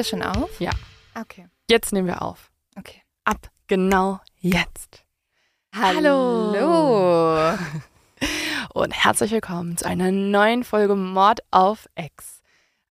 Wir schon auf? Ja. Okay. Jetzt nehmen wir auf. Okay. Ab genau jetzt. Hallo. Und herzlich willkommen zu einer neuen Folge Mord auf Ex.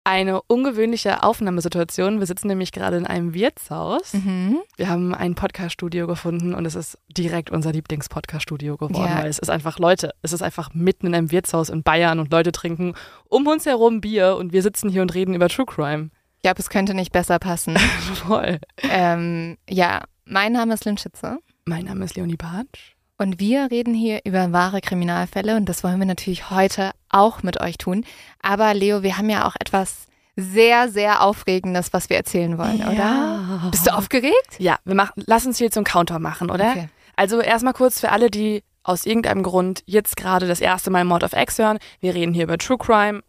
Eine ungewöhnliche Aufnahmesituation. Wir sitzen nämlich gerade in einem Wirtshaus. Mhm. Wir haben ein Podcast-Studio gefunden und es ist direkt unser Lieblings-Podcast-Studio geworden, Ja. weil es ist einfach Leute, es ist einfach mitten in einem Wirtshaus in Bayern und Leute trinken um uns herum Bier und wir sitzen hier und reden über True Crime. Ich glaube, es könnte nicht besser passen. Voll. ähm, ja, mein Name ist Lynn Schütze Mein Name ist Leonie Bartsch. und wir reden hier über wahre Kriminalfälle und das wollen wir natürlich heute auch mit euch tun. Aber Leo, wir haben ja auch etwas sehr, sehr Aufregendes, was wir erzählen wollen, oder? Bist du aufgeregt? Ja, wir machen, lass uns jetzt so einen Counter machen, oder? Okay. Also erstmal kurz für alle, die aus irgendeinem Grund jetzt gerade das erste Mal Mord of X hören. Wir reden hier über True Crime.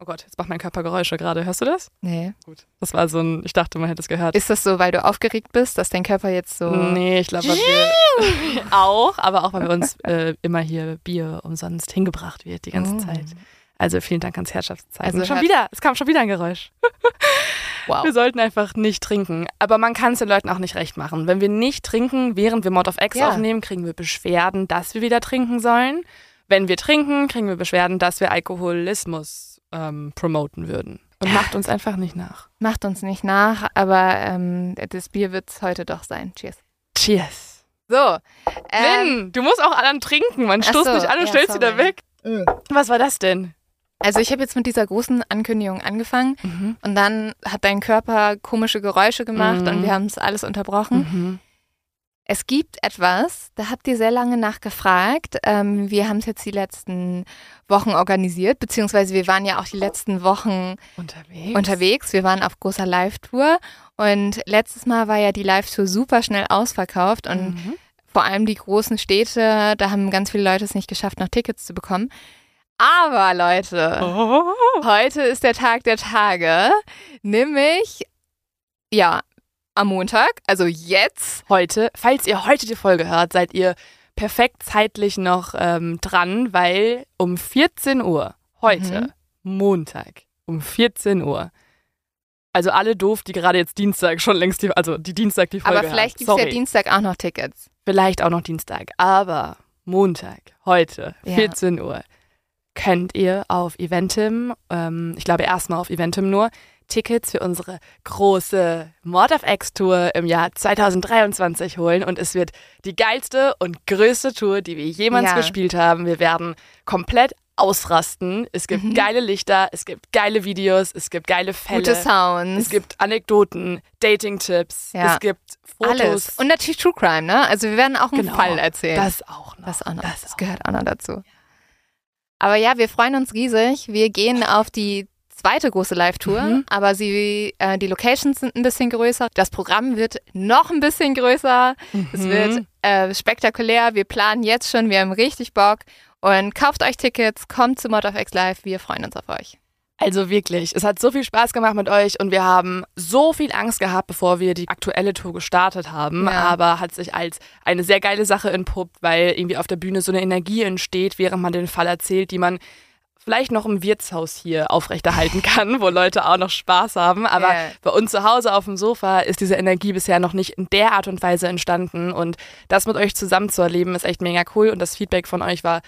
Oh Gott, jetzt macht mein Körper Geräusche gerade. Hörst du das? Nee. Gut. Das war so ein, ich dachte, man hätte es gehört. Ist das so, weil du aufgeregt bist, dass dein Körper jetzt so. Nee, ich glaube, wir auch, aber auch, weil wir uns äh, immer hier Bier umsonst hingebracht wird die ganze Mm. Zeit. Also vielen Dank ans Herrschaftszeichen. Also schon wieder, es kam schon wieder ein Geräusch. Wow. Wir sollten einfach nicht trinken. Aber man kann es den Leuten auch nicht recht machen. Wenn wir nicht trinken, während wir Mod of X Ja. aufnehmen, kriegen wir Beschwerden, dass wir wieder trinken sollen. Wenn wir trinken, kriegen wir Beschwerden, dass wir Alkoholismus ähm, promoten würden. Und macht uns einfach nicht nach. Macht uns nicht nach, aber ähm, das Bier wird es heute doch sein. Cheers. Cheers. So. Ähm, Lynn, du musst auch anderen trinken. Man stoßt so, nicht an und ja, stellst wieder sorry. weg. Was war das denn? also ich habe jetzt mit dieser großen Ankündigung angefangen Mhm. und dann hat dein Körper komische Geräusche gemacht Mhm. und wir haben es alles unterbrochen. Es gibt etwas, da habt ihr sehr lange nachgefragt. Ähm, wir haben es jetzt die letzten Wochen organisiert, beziehungsweise wir waren ja auch die letzten Wochen Unterwegs. unterwegs. Wir waren auf großer Live-Tour und letztes Mal war ja die Live-Tour super schnell ausverkauft und Mhm. vor allem die großen Städte, da haben ganz viele Leute es nicht geschafft, noch Tickets zu bekommen. Aber Leute, Oh. heute ist der Tag der Tage, nämlich ja am Montag, also jetzt. Heute, falls ihr heute die Folge hört, seid ihr perfekt zeitlich noch ähm, dran, weil um 14 Uhr, heute, Mhm. Montag, um 14 Uhr, also alle doof, die gerade jetzt Dienstag schon längst die, also die Dienstag die Folge Aber vielleicht gibt es ja. Dienstag auch noch Tickets. Vielleicht auch noch Dienstag, aber Montag, heute, Ja. 14 Uhr, könnt ihr auf Eventim, ähm, ich glaube erstmal auf Eventim nur, Tickets für unsere große Mord of X Tour im Jahr 2023 holen und es wird die geilste und größte Tour, die wir jemals Ja. gespielt haben. Wir werden komplett ausrasten. Es gibt Mhm. geile Lichter, es gibt geile Videos, es gibt geile Fälle. Gute Sounds. es gibt Anekdoten, Dating-Tipps, Ja. es gibt Fotos. alles. Und natürlich True Crime, ne? Also wir werden auch einen Genau. Fall erzählen. Das auch noch. Das, auch noch, das, Das auch. gehört auch noch dazu. Aber ja, wir freuen uns riesig. Wir gehen auf die zweite große Live-Tour, Mhm. aber sie, äh, die Locations sind ein bisschen größer. Das Programm wird noch ein bisschen größer. Es Mhm. wird äh, spektakulär. Wir planen jetzt schon. Wir haben richtig Bock. Und kauft euch Tickets, kommt zu Mod of X Live. Wir freuen uns auf euch. Also wirklich, es hat so viel Spaß gemacht mit euch und wir haben so viel Angst gehabt, bevor wir die aktuelle Tour gestartet haben. Ja. Aber hat sich als eine sehr geile Sache entpuppt, weil irgendwie auf der Bühne so eine Energie entsteht, während man den Fall erzählt, die man vielleicht noch im Wirtshaus hier aufrechterhalten kann, wo Leute auch noch Spaß haben. Aber Ja. bei uns zu Hause auf dem Sofa ist diese Energie bisher noch nicht in der Art und Weise entstanden. Und das mit euch zusammen zu erleben, ist echt mega cool. Und das Feedback von euch war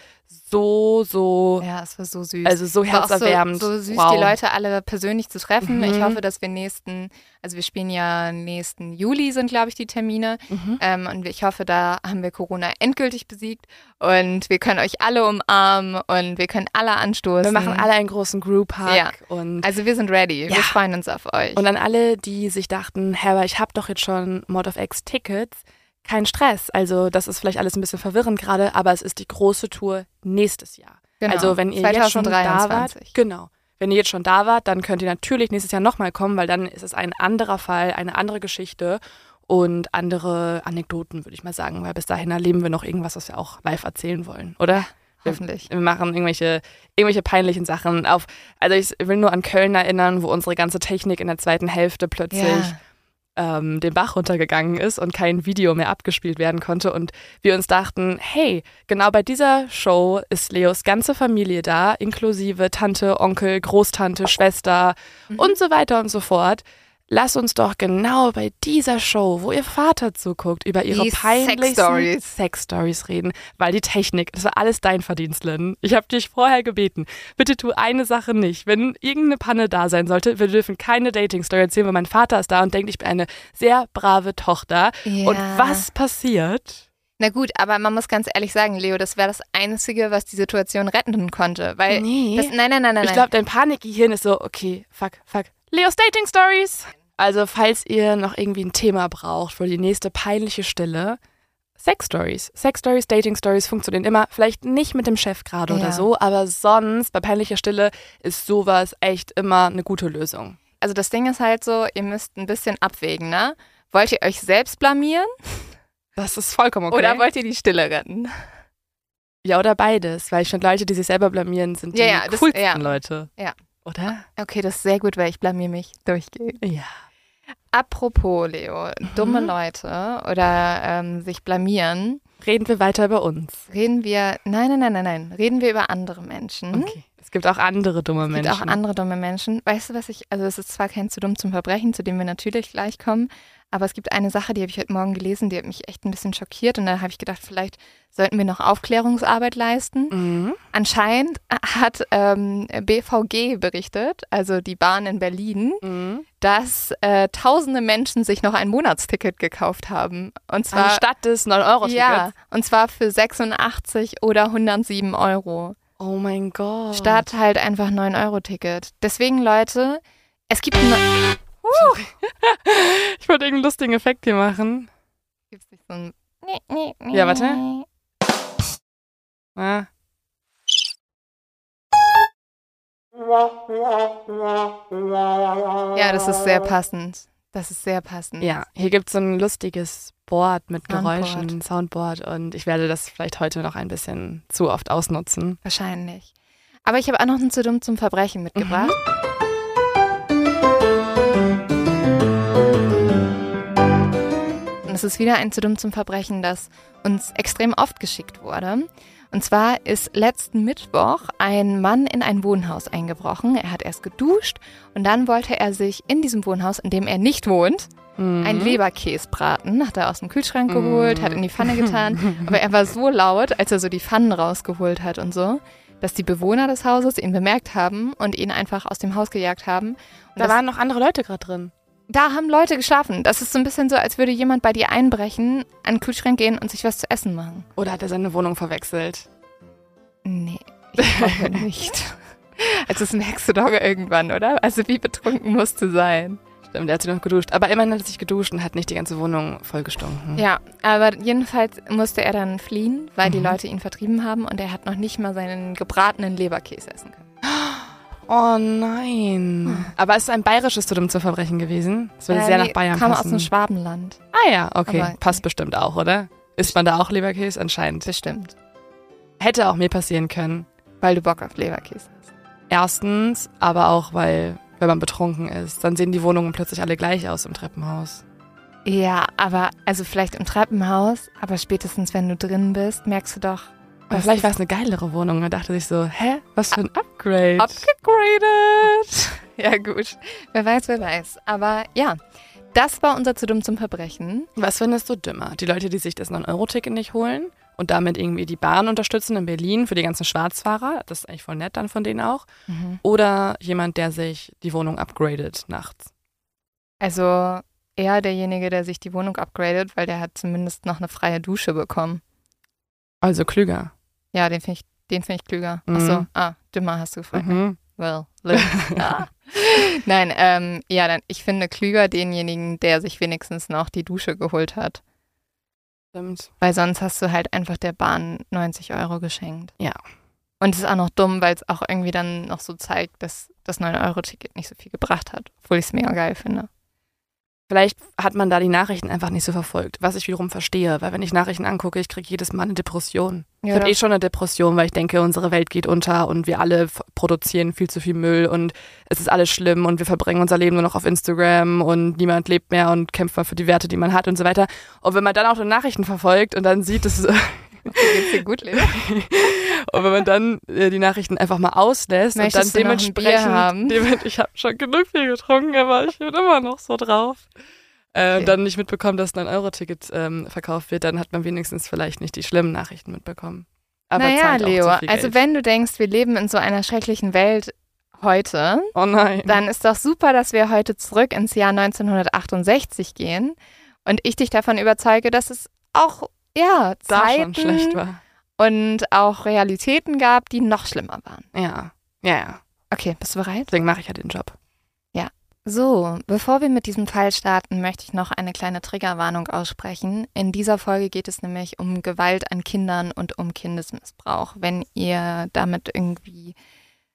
so, so, Ja, es war so süß. also so herzerwärmend. So, so süß, wow. die Leute alle persönlich zu treffen. Mhm. Ich hoffe, dass wir nächsten, also wir spielen ja nächsten Juli sind, glaube ich, die Termine. Mhm. Ähm, und ich hoffe, da haben wir Corona endgültig besiegt und wir können euch alle umarmen und wir können alle anstoßen. Wir machen alle einen großen Group-Hug Ja. und, Also wir sind ready. Ja. Wir freuen uns auf euch. und an alle, die sich dachten, Herr, aber ich habe doch jetzt schon Mod of X Tickets, kein Stress. Also das ist vielleicht alles ein bisschen verwirrend gerade, aber es ist die große Tour nächstes Jahr. Genau. Also wenn ihr jetzt schon da wart, 2023. genau. Wenn ihr jetzt schon da wart, dann könnt ihr natürlich nächstes Jahr nochmal kommen, weil dann ist es ein anderer Fall, eine andere Geschichte und andere Anekdoten, würde ich mal sagen, weil bis dahin erleben wir noch irgendwas, was wir auch live erzählen wollen, oder? Hoffentlich. Wir machen irgendwelche, irgendwelche peinlichen Sachen. Auf, also ich will nur an Köln erinnern, wo unsere ganze Technik in der zweiten Hälfte plötzlich Ja. Ähm, den Bach runtergegangen ist und kein Video mehr abgespielt werden konnte. Und wir uns dachten, hey, genau bei dieser Show ist Leos ganze Familie da, inklusive Tante, Onkel, Großtante, Schwester Mhm. und so weiter und so fort. Lass uns doch genau bei dieser Show, wo ihr Vater zuguckt, über ihre Die peinlichsten Sex-Stories. Sex-Stories reden, weil die Technik, das war alles dein Verdienst, Lynn. Ich habe dich vorher gebeten, bitte tu eine Sache nicht. Wenn irgendeine Panne da sein sollte, wir dürfen keine Dating-Story erzählen, weil mein Vater ist da und denkt, ich bin eine sehr brave Tochter. Ja. Und was passiert? Na gut, aber man muss ganz ehrlich sagen, Leo, das wäre das Einzige, was die Situation retten konnte. Weil Nee. das, nein, nein, nein, nein. Ich glaube, dein Panikgehirn ist so, okay, fuck, fuck. Leos Dating Stories. Also, falls ihr noch irgendwie ein Thema braucht für die nächste peinliche Stille, Sex Stories. Sex Stories, Dating Stories funktionieren immer. Vielleicht nicht mit dem Chef gerade Ja. oder so, aber sonst bei peinlicher Stille ist sowas echt immer eine gute Lösung. also das Ding ist halt so, ihr müsst ein bisschen abwägen, ne? Wollt ihr euch selbst blamieren Das ist vollkommen okay. oder wollt ihr die Stille retten? ja, oder beides. Weil ich finde, Leute, die sich selber blamieren, sind Ja, die ja, das- coolsten ja. Leute. Ja. Oder? Okay, das ist sehr gut, weil ich blamier mich durchgehend. Ja. Apropos, Leo, dumme Mhm. Leute oder ähm, sich blamieren, Reden wir weiter über uns. reden wir, nein, nein, nein, nein, nein, reden wir über andere Menschen. Okay. Es gibt auch andere dumme Es gibt Menschen. auch andere dumme Menschen. Weißt du, was ich, also es ist zwar kein zu dumm zum Verbrechen, zu dem wir natürlich gleich kommen, aber es gibt eine Sache, die habe ich heute Morgen gelesen, die hat mich echt ein bisschen schockiert und da habe ich gedacht, vielleicht sollten wir noch Aufklärungsarbeit leisten. Mhm. Anscheinend hat ähm, BVG berichtet, also die Bahn in Berlin, Mhm. dass äh, tausende Menschen sich noch ein Monatsticket gekauft haben. Und zwar Anstatt des 9-Euro-Tickets. ja, und zwar für 86 oder 107 Euro. Oh mein Gott. Statt halt einfach 9-Euro-Ticket. Deswegen, Leute, es gibt ein. Ich wollte irgendeinen lustigen Effekt hier machen. Gibt's nicht so ein. Ja, warte. Ah. Ja, das ist sehr passend. Das ist sehr passend. Ja, hier gibt es so ein lustiges Board mit Soundboard. Geräuschen, Soundboard und ich werde das vielleicht heute noch ein bisschen zu oft ausnutzen. Wahrscheinlich. Aber ich habe auch noch einen zu dumm zum Verbrechen mitgebracht. Und es ist wieder ein zu dumm zum Verbrechen, das uns extrem oft geschickt wurde. Und zwar ist letzten Mittwoch ein Mann in ein Wohnhaus eingebrochen. Er hat erst geduscht und dann wollte er sich in diesem Wohnhaus, in dem er nicht wohnt, Mhm. ein Leberkäse braten. Hat er aus dem Kühlschrank geholt, hat in die Pfanne getan. Aber er war so laut, als er so die Pfannen rausgeholt hat und so, dass die Bewohner des Hauses ihn bemerkt haben und ihn einfach aus dem Haus gejagt haben. Und Da waren noch andere Leute gerade drin. Da haben Leute geschlafen. Das ist so ein bisschen so, als würde jemand bei dir einbrechen, an den Kühlschrank gehen und sich was zu essen machen. Oder hat er seine Wohnung verwechselt? Nee, ich glaube nicht. Also das merkst du doch irgendwann, oder? Also wie betrunken musst du sein? Stimmt, der hat sich noch geduscht. Aber immerhin hat er sich geduscht und hat nicht die ganze Wohnung vollgestunken. Ja, aber jedenfalls musste er dann fliehen, weil die Mhm. Leute ihn vertrieben haben und er hat noch nicht mal seinen gebratenen Leberkäse essen können. Oh nein. Aber es ist ein bayerisches Verbrechen gewesen. Es würde Äh, sehr nach Bayern kam passen. aus dem Schwabenland. ah ja, okay. Aber- Passt bestimmt auch, oder? Isst man da auch Leberkäse? Anscheinend. Bestimmt. Hätte auch mir passieren können. Weil du Bock auf Leberkäse hast. Erstens, aber auch, weil, wenn man betrunken ist, dann sehen die Wohnungen plötzlich alle gleich aus im Treppenhaus. Ja, aber also vielleicht im Treppenhaus, aber spätestens wenn du drin bist, merkst du doch. Aber was vielleicht war es eine geilere Wohnung. Man dachte sich so, hä? Was für ein Upgrade. upgegradet. ja, gut. Wer weiß, wer weiß. Aber ja, das war unser zu dumm zum Verbrechen. Was findest du dümmer? Die Leute, die sich das 9-Euro-Ticket nicht holen und damit irgendwie die Bahn unterstützen in Berlin für die ganzen Schwarzfahrer? Das ist eigentlich voll nett dann von denen auch. Oder jemand, der sich die Wohnung upgradet nachts? Also eher derjenige, der sich die Wohnung upgradet, weil der hat zumindest noch eine freie Dusche bekommen. Also klüger. Ja, den finde ich, den finde ich klüger. Mhm. Ach so, ah, dümmer hast du gefragt. Mhm. Well, ah. Nein, ähm, ja, dann, ich finde klüger denjenigen, der sich wenigstens noch die Dusche geholt hat. Stimmt. Weil sonst hast du halt einfach der Bahn 90 Euro geschenkt. Ja. Und es ist auch noch dumm, weil es auch irgendwie dann noch so zeigt, dass das 9-Euro-Ticket nicht so viel gebracht hat. Obwohl ich es mega geil finde. Vielleicht hat man da die Nachrichten einfach nicht so verfolgt, was ich wiederum verstehe, weil wenn ich Nachrichten angucke, ich kriege jedes Mal eine Depression. ich Ja, habe eh schon eine Depression, weil ich denke, unsere Welt geht unter und wir alle produzieren viel zu viel Müll und es ist alles schlimm und wir verbringen unser Leben nur noch auf Instagram und niemand lebt mehr und kämpft mal für die Werte, die man hat und so weiter. Und wenn man dann auch die Nachrichten verfolgt und dann sieht, dass geht's dir gut, Leo? und wenn man dann äh, die Nachrichten einfach mal auslässt Möchtest und dann dementsprechend, haben? Dem, ich habe schon genug viel getrunken, aber ich bin immer noch so drauf. Äh, okay. dann nicht mitbekommen, dass ein 9-Euro-Ticket ähm, verkauft wird, dann hat man wenigstens vielleicht nicht die schlimmen Nachrichten mitbekommen. Aber naja, Leo, also wenn du denkst, wir leben in so einer schrecklichen Welt heute, oh nein. dann ist doch super, dass wir heute zurück ins Jahr 1968 gehen und ich dich davon überzeuge, dass es auch ja Zeiten schlecht war und auch Realitäten gab, die noch schlimmer waren. Ja, ja, ja. Okay, bist du bereit? Deswegen mache ich ja den Job. Ja. So, bevor wir mit diesem Fall starten, möchte ich noch eine kleine Triggerwarnung aussprechen. In dieser Folge geht es nämlich um Gewalt an Kindern und um Kindesmissbrauch. Wenn ihr damit irgendwie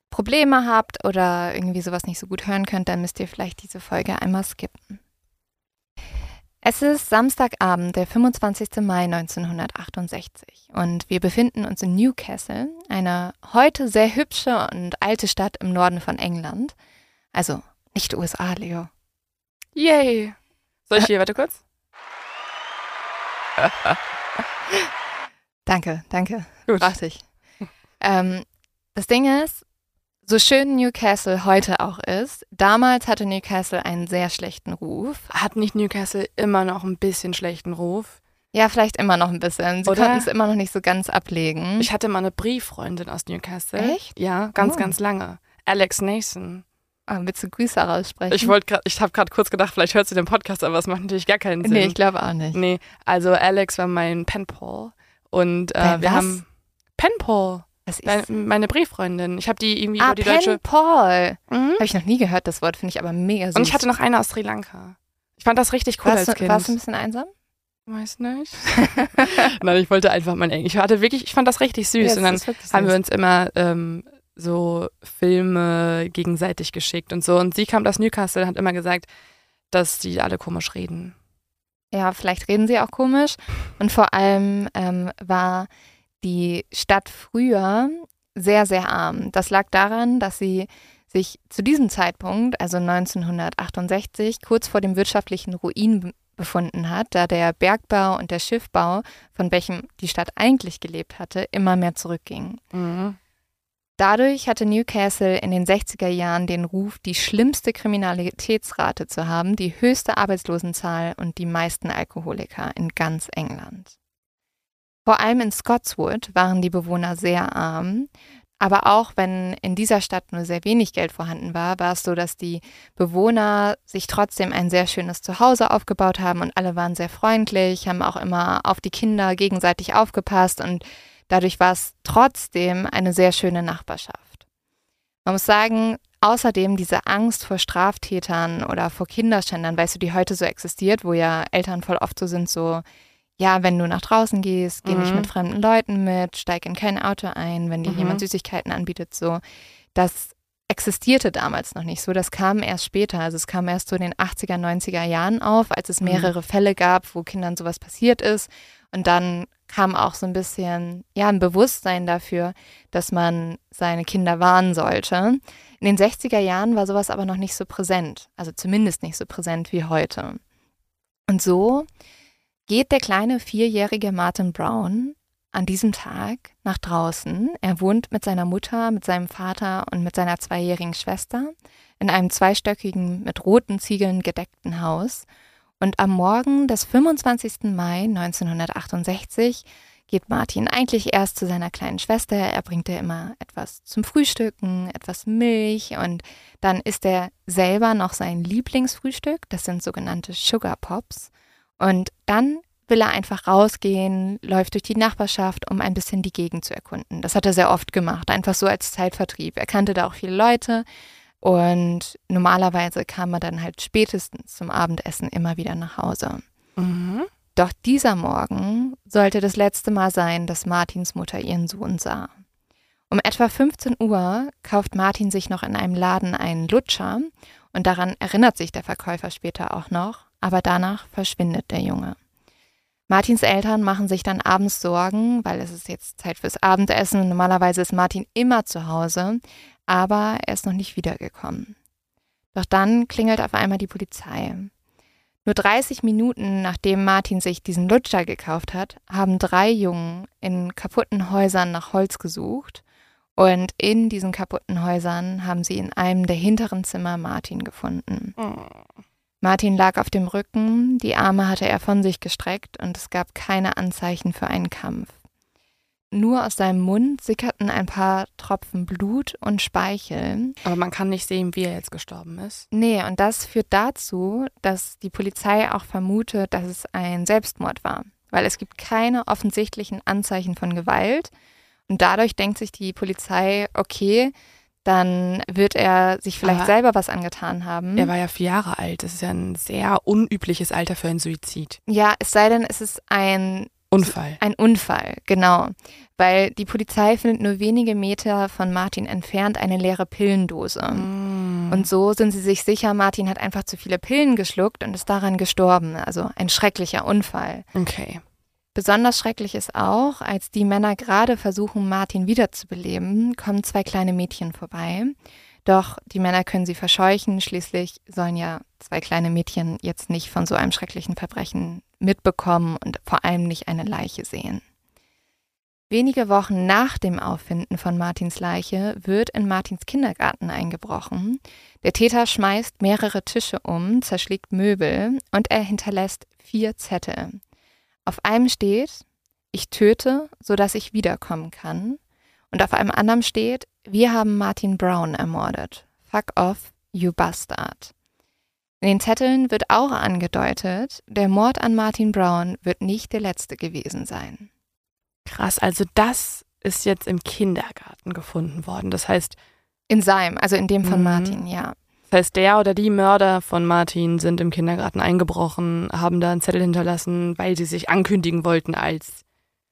Probleme habt oder irgendwie sowas nicht so gut hören könnt, dann müsst ihr vielleicht diese Folge einmal skippen. Es ist Samstagabend, der 25. Mai 1968 und wir befinden uns in Newcastle, eine heute sehr hübsche und alte Stadt im Norden von England. Also nicht USA, Leo. Yay! Soll ich hier, warte kurz? danke, danke. Gut. Ich. Ähm, das Ding ist, so schön Newcastle heute auch ist, damals hatte Newcastle einen sehr schlechten Ruf. Hat nicht Newcastle immer noch ein bisschen schlechten Ruf? Ja, vielleicht immer noch ein bisschen. Sie konnten es immer noch nicht so ganz ablegen. Ich hatte mal eine Brieffreundin aus Newcastle. Echt? Ja, ganz, Oh. ganz lange. Alex Nason. Ah, willst du Grüße raussprechen? Ich wollte gerade, ich habe gerade kurz gedacht, vielleicht hört sie den Podcast, aber es macht natürlich gar keinen Sinn. Nee, ich glaube auch nicht. Nee, also Alex war mein Penpal und äh, wir was? haben Penpal, meine Brieffreundin. Ich habe die irgendwie ah, über die Pen deutsche. Paul. Mhm. Habe ich noch nie gehört, das Wort. Finde ich aber mega süß. Und ich hatte noch eine aus Sri Lanka. Ich fand das richtig cool warst, als du, Kind. warst du ein bisschen einsam? Weiß nicht. Nein, ich wollte einfach mein Englisch. Ich hatte wirklich, ich fand das richtig süß. Ja, und dann haben wir uns immer ähm, so Filme gegenseitig geschickt und so. Und sie kam aus Newcastle und hat immer gesagt, dass die alle komisch reden. Ja, vielleicht reden sie auch komisch. Und vor allem ähm, war die Stadt früher sehr, sehr arm. Das lag daran, dass sie sich zu diesem Zeitpunkt, also 1968, kurz vor dem wirtschaftlichen Ruin be- befunden hat, da der Bergbau und der Schiffbau, von welchem die Stadt eigentlich gelebt hatte, immer mehr zurückgingen. Dadurch hatte Newcastle in den 60er Jahren den Ruf, die schlimmste Kriminalitätsrate zu haben, die höchste Arbeitslosenzahl und die meisten Alkoholiker in ganz England. Vor allem in Scotswood waren die Bewohner sehr arm, aber auch wenn in dieser Stadt nur sehr wenig Geld vorhanden war, war es so, dass die Bewohner sich trotzdem ein sehr schönes Zuhause aufgebaut haben und alle waren sehr freundlich, haben auch immer auf die Kinder gegenseitig aufgepasst und Dadurch war es trotzdem eine sehr schöne Nachbarschaft. Man muss sagen, außerdem diese Angst vor Straftätern oder vor Kinderschändern, weißt du, die heute so existiert, wo ja Eltern voll oft so sind, so, ja, wenn du nach draußen gehst, geh nicht Mhm. mit fremden Leuten mit, steig in kein Auto ein, wenn dir Mhm. jemand Süßigkeiten anbietet, so. Das existierte damals noch nicht so. Das kam erst später. Also es kam erst so in den 80er, 90er Jahren auf, als es Mhm. mehrere Fälle gab, wo Kindern sowas passiert ist. Und dann kam auch so ein bisschen, ja, ein Bewusstsein dafür, dass man seine Kinder warnen sollte. In den 60er Jahren war sowas aber noch nicht so präsent. Also zumindest nicht so präsent wie heute. Und so geht der kleine vierjährige Martin Brown an diesem Tag nach draußen. Er wohnt mit seiner Mutter, mit seinem Vater und mit seiner zweijährigen Schwester in einem zweistöckigen, mit roten Ziegeln gedeckten Haus. Und am Morgen des 25. Mai 1968 geht Martin eigentlich erst zu seiner kleinen Schwester. Er bringt ihr immer etwas zum Frühstücken, etwas Milch und dann isst er selber noch sein Lieblingsfrühstück. Das sind sogenannte Sugar Pops. Und dann will er einfach rausgehen, läuft durch die Nachbarschaft, um ein bisschen die Gegend zu erkunden. Das hat er sehr oft gemacht, einfach so als Zeitvertrieb. Er kannte da auch viele Leute und normalerweise kam er dann halt spätestens zum Abendessen immer wieder nach Hause. Mhm. Doch dieser Morgen sollte das letzte Mal sein, dass Martins Mutter ihren Sohn sah. Um etwa 15 Uhr kauft Martin sich noch in einem Laden einen Lutscher und daran erinnert sich der Verkäufer später auch noch, aber danach verschwindet der Junge. Martins Eltern machen sich dann abends Sorgen, weil es ist jetzt Zeit fürs Abendessen. Normalerweise ist Martin immer zu Hause, aber er ist noch nicht wiedergekommen. Doch dann klingelt auf einmal die Polizei. Nur 30 Minuten nachdem Martin sich diesen Lutscher gekauft hat, haben drei Jungen in kaputten Häusern nach Holz gesucht und in diesen kaputten Häusern haben sie in einem der hinteren Zimmer Martin gefunden. Oh. Martin lag auf dem Rücken, die Arme hatte er von sich gestreckt und es gab keine Anzeichen für einen Kampf. Nur aus seinem Mund sickerten ein paar Tropfen Blut und Speichel. Aber man kann nicht sehen, wie er jetzt gestorben ist. Nee, und das führt dazu, dass die Polizei auch vermutet, dass es ein Selbstmord war. Weil es gibt keine offensichtlichen Anzeichen von Gewalt. Und dadurch denkt sich die Polizei, okay, dann wird er sich vielleicht Aber selber was angetan haben. Er war ja vier Jahre alt. Das ist ja ein sehr unübliches Alter für einen Suizid. ja, es sei denn, es ist ein, Unfall. ein Unfall, genau. Weil die Polizei findet nur wenige Meter von Martin entfernt eine leere Pillendose. Mm. Und so sind sie sich sicher, Martin hat einfach zu viele Pillen geschluckt und ist daran gestorben. Also ein schrecklicher Unfall. Okay. Besonders schrecklich ist auch, als die Männer gerade versuchen, Martin wiederzubeleben, kommen zwei kleine Mädchen vorbei. Doch die Männer können sie verscheuchen. Schließlich sollen ja zwei kleine Mädchen jetzt nicht von so einem schrecklichen Verbrechen mitbekommen und vor allem nicht eine Leiche sehen. Wenige Wochen nach dem Auffinden von Martins Leiche wird in Martins Kindergarten eingebrochen. Der Täter schmeißt mehrere Tische um, zerschlägt Möbel und er hinterlässt vier Zettel. Auf einem steht, ich töte, sodass ich wiederkommen kann. Und auf einem anderen steht, wir haben Martin Brown ermordet. Fuck off, you bastard. In den Zetteln wird auch angedeutet, der Mord an Martin Brown wird nicht der letzte gewesen sein. Krass. Also das ist jetzt im Kindergarten gefunden worden. Das heißt, In seinem, also in dem von Mhm. Martin, ja. Das heißt, der oder die Mörder von Martin sind im Kindergarten eingebrochen, haben da einen Zettel hinterlassen, weil sie sich ankündigen wollten als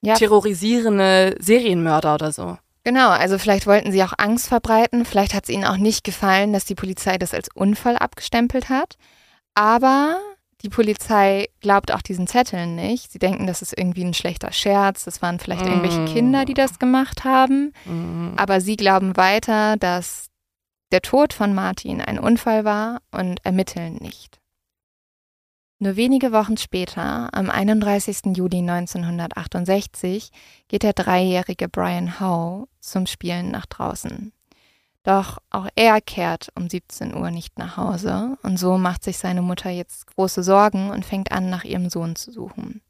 Ja, terrorisierende Serienmörder oder so. Genau, also vielleicht wollten sie auch Angst verbreiten, vielleicht hat es ihnen auch nicht gefallen, dass die Polizei das als Unfall abgestempelt hat. Aber die Polizei glaubt auch diesen Zetteln nicht. Sie denken, das ist irgendwie ein schlechter Scherz, das waren vielleicht irgendwelche Mm. Kinder, die das gemacht haben. Mhm. Aber sie glauben weiter, dass der Tod von Martin ein Unfall war und ermitteln nicht. Nur wenige Wochen später, am 31. Juli 1968, geht der dreijährige Brian Howe zum Spielen nach draußen. Doch auch er kehrt um 17 Uhr nicht nach Hause und so macht sich seine Mutter jetzt große Sorgen und fängt an, nach ihrem Sohn zu suchen.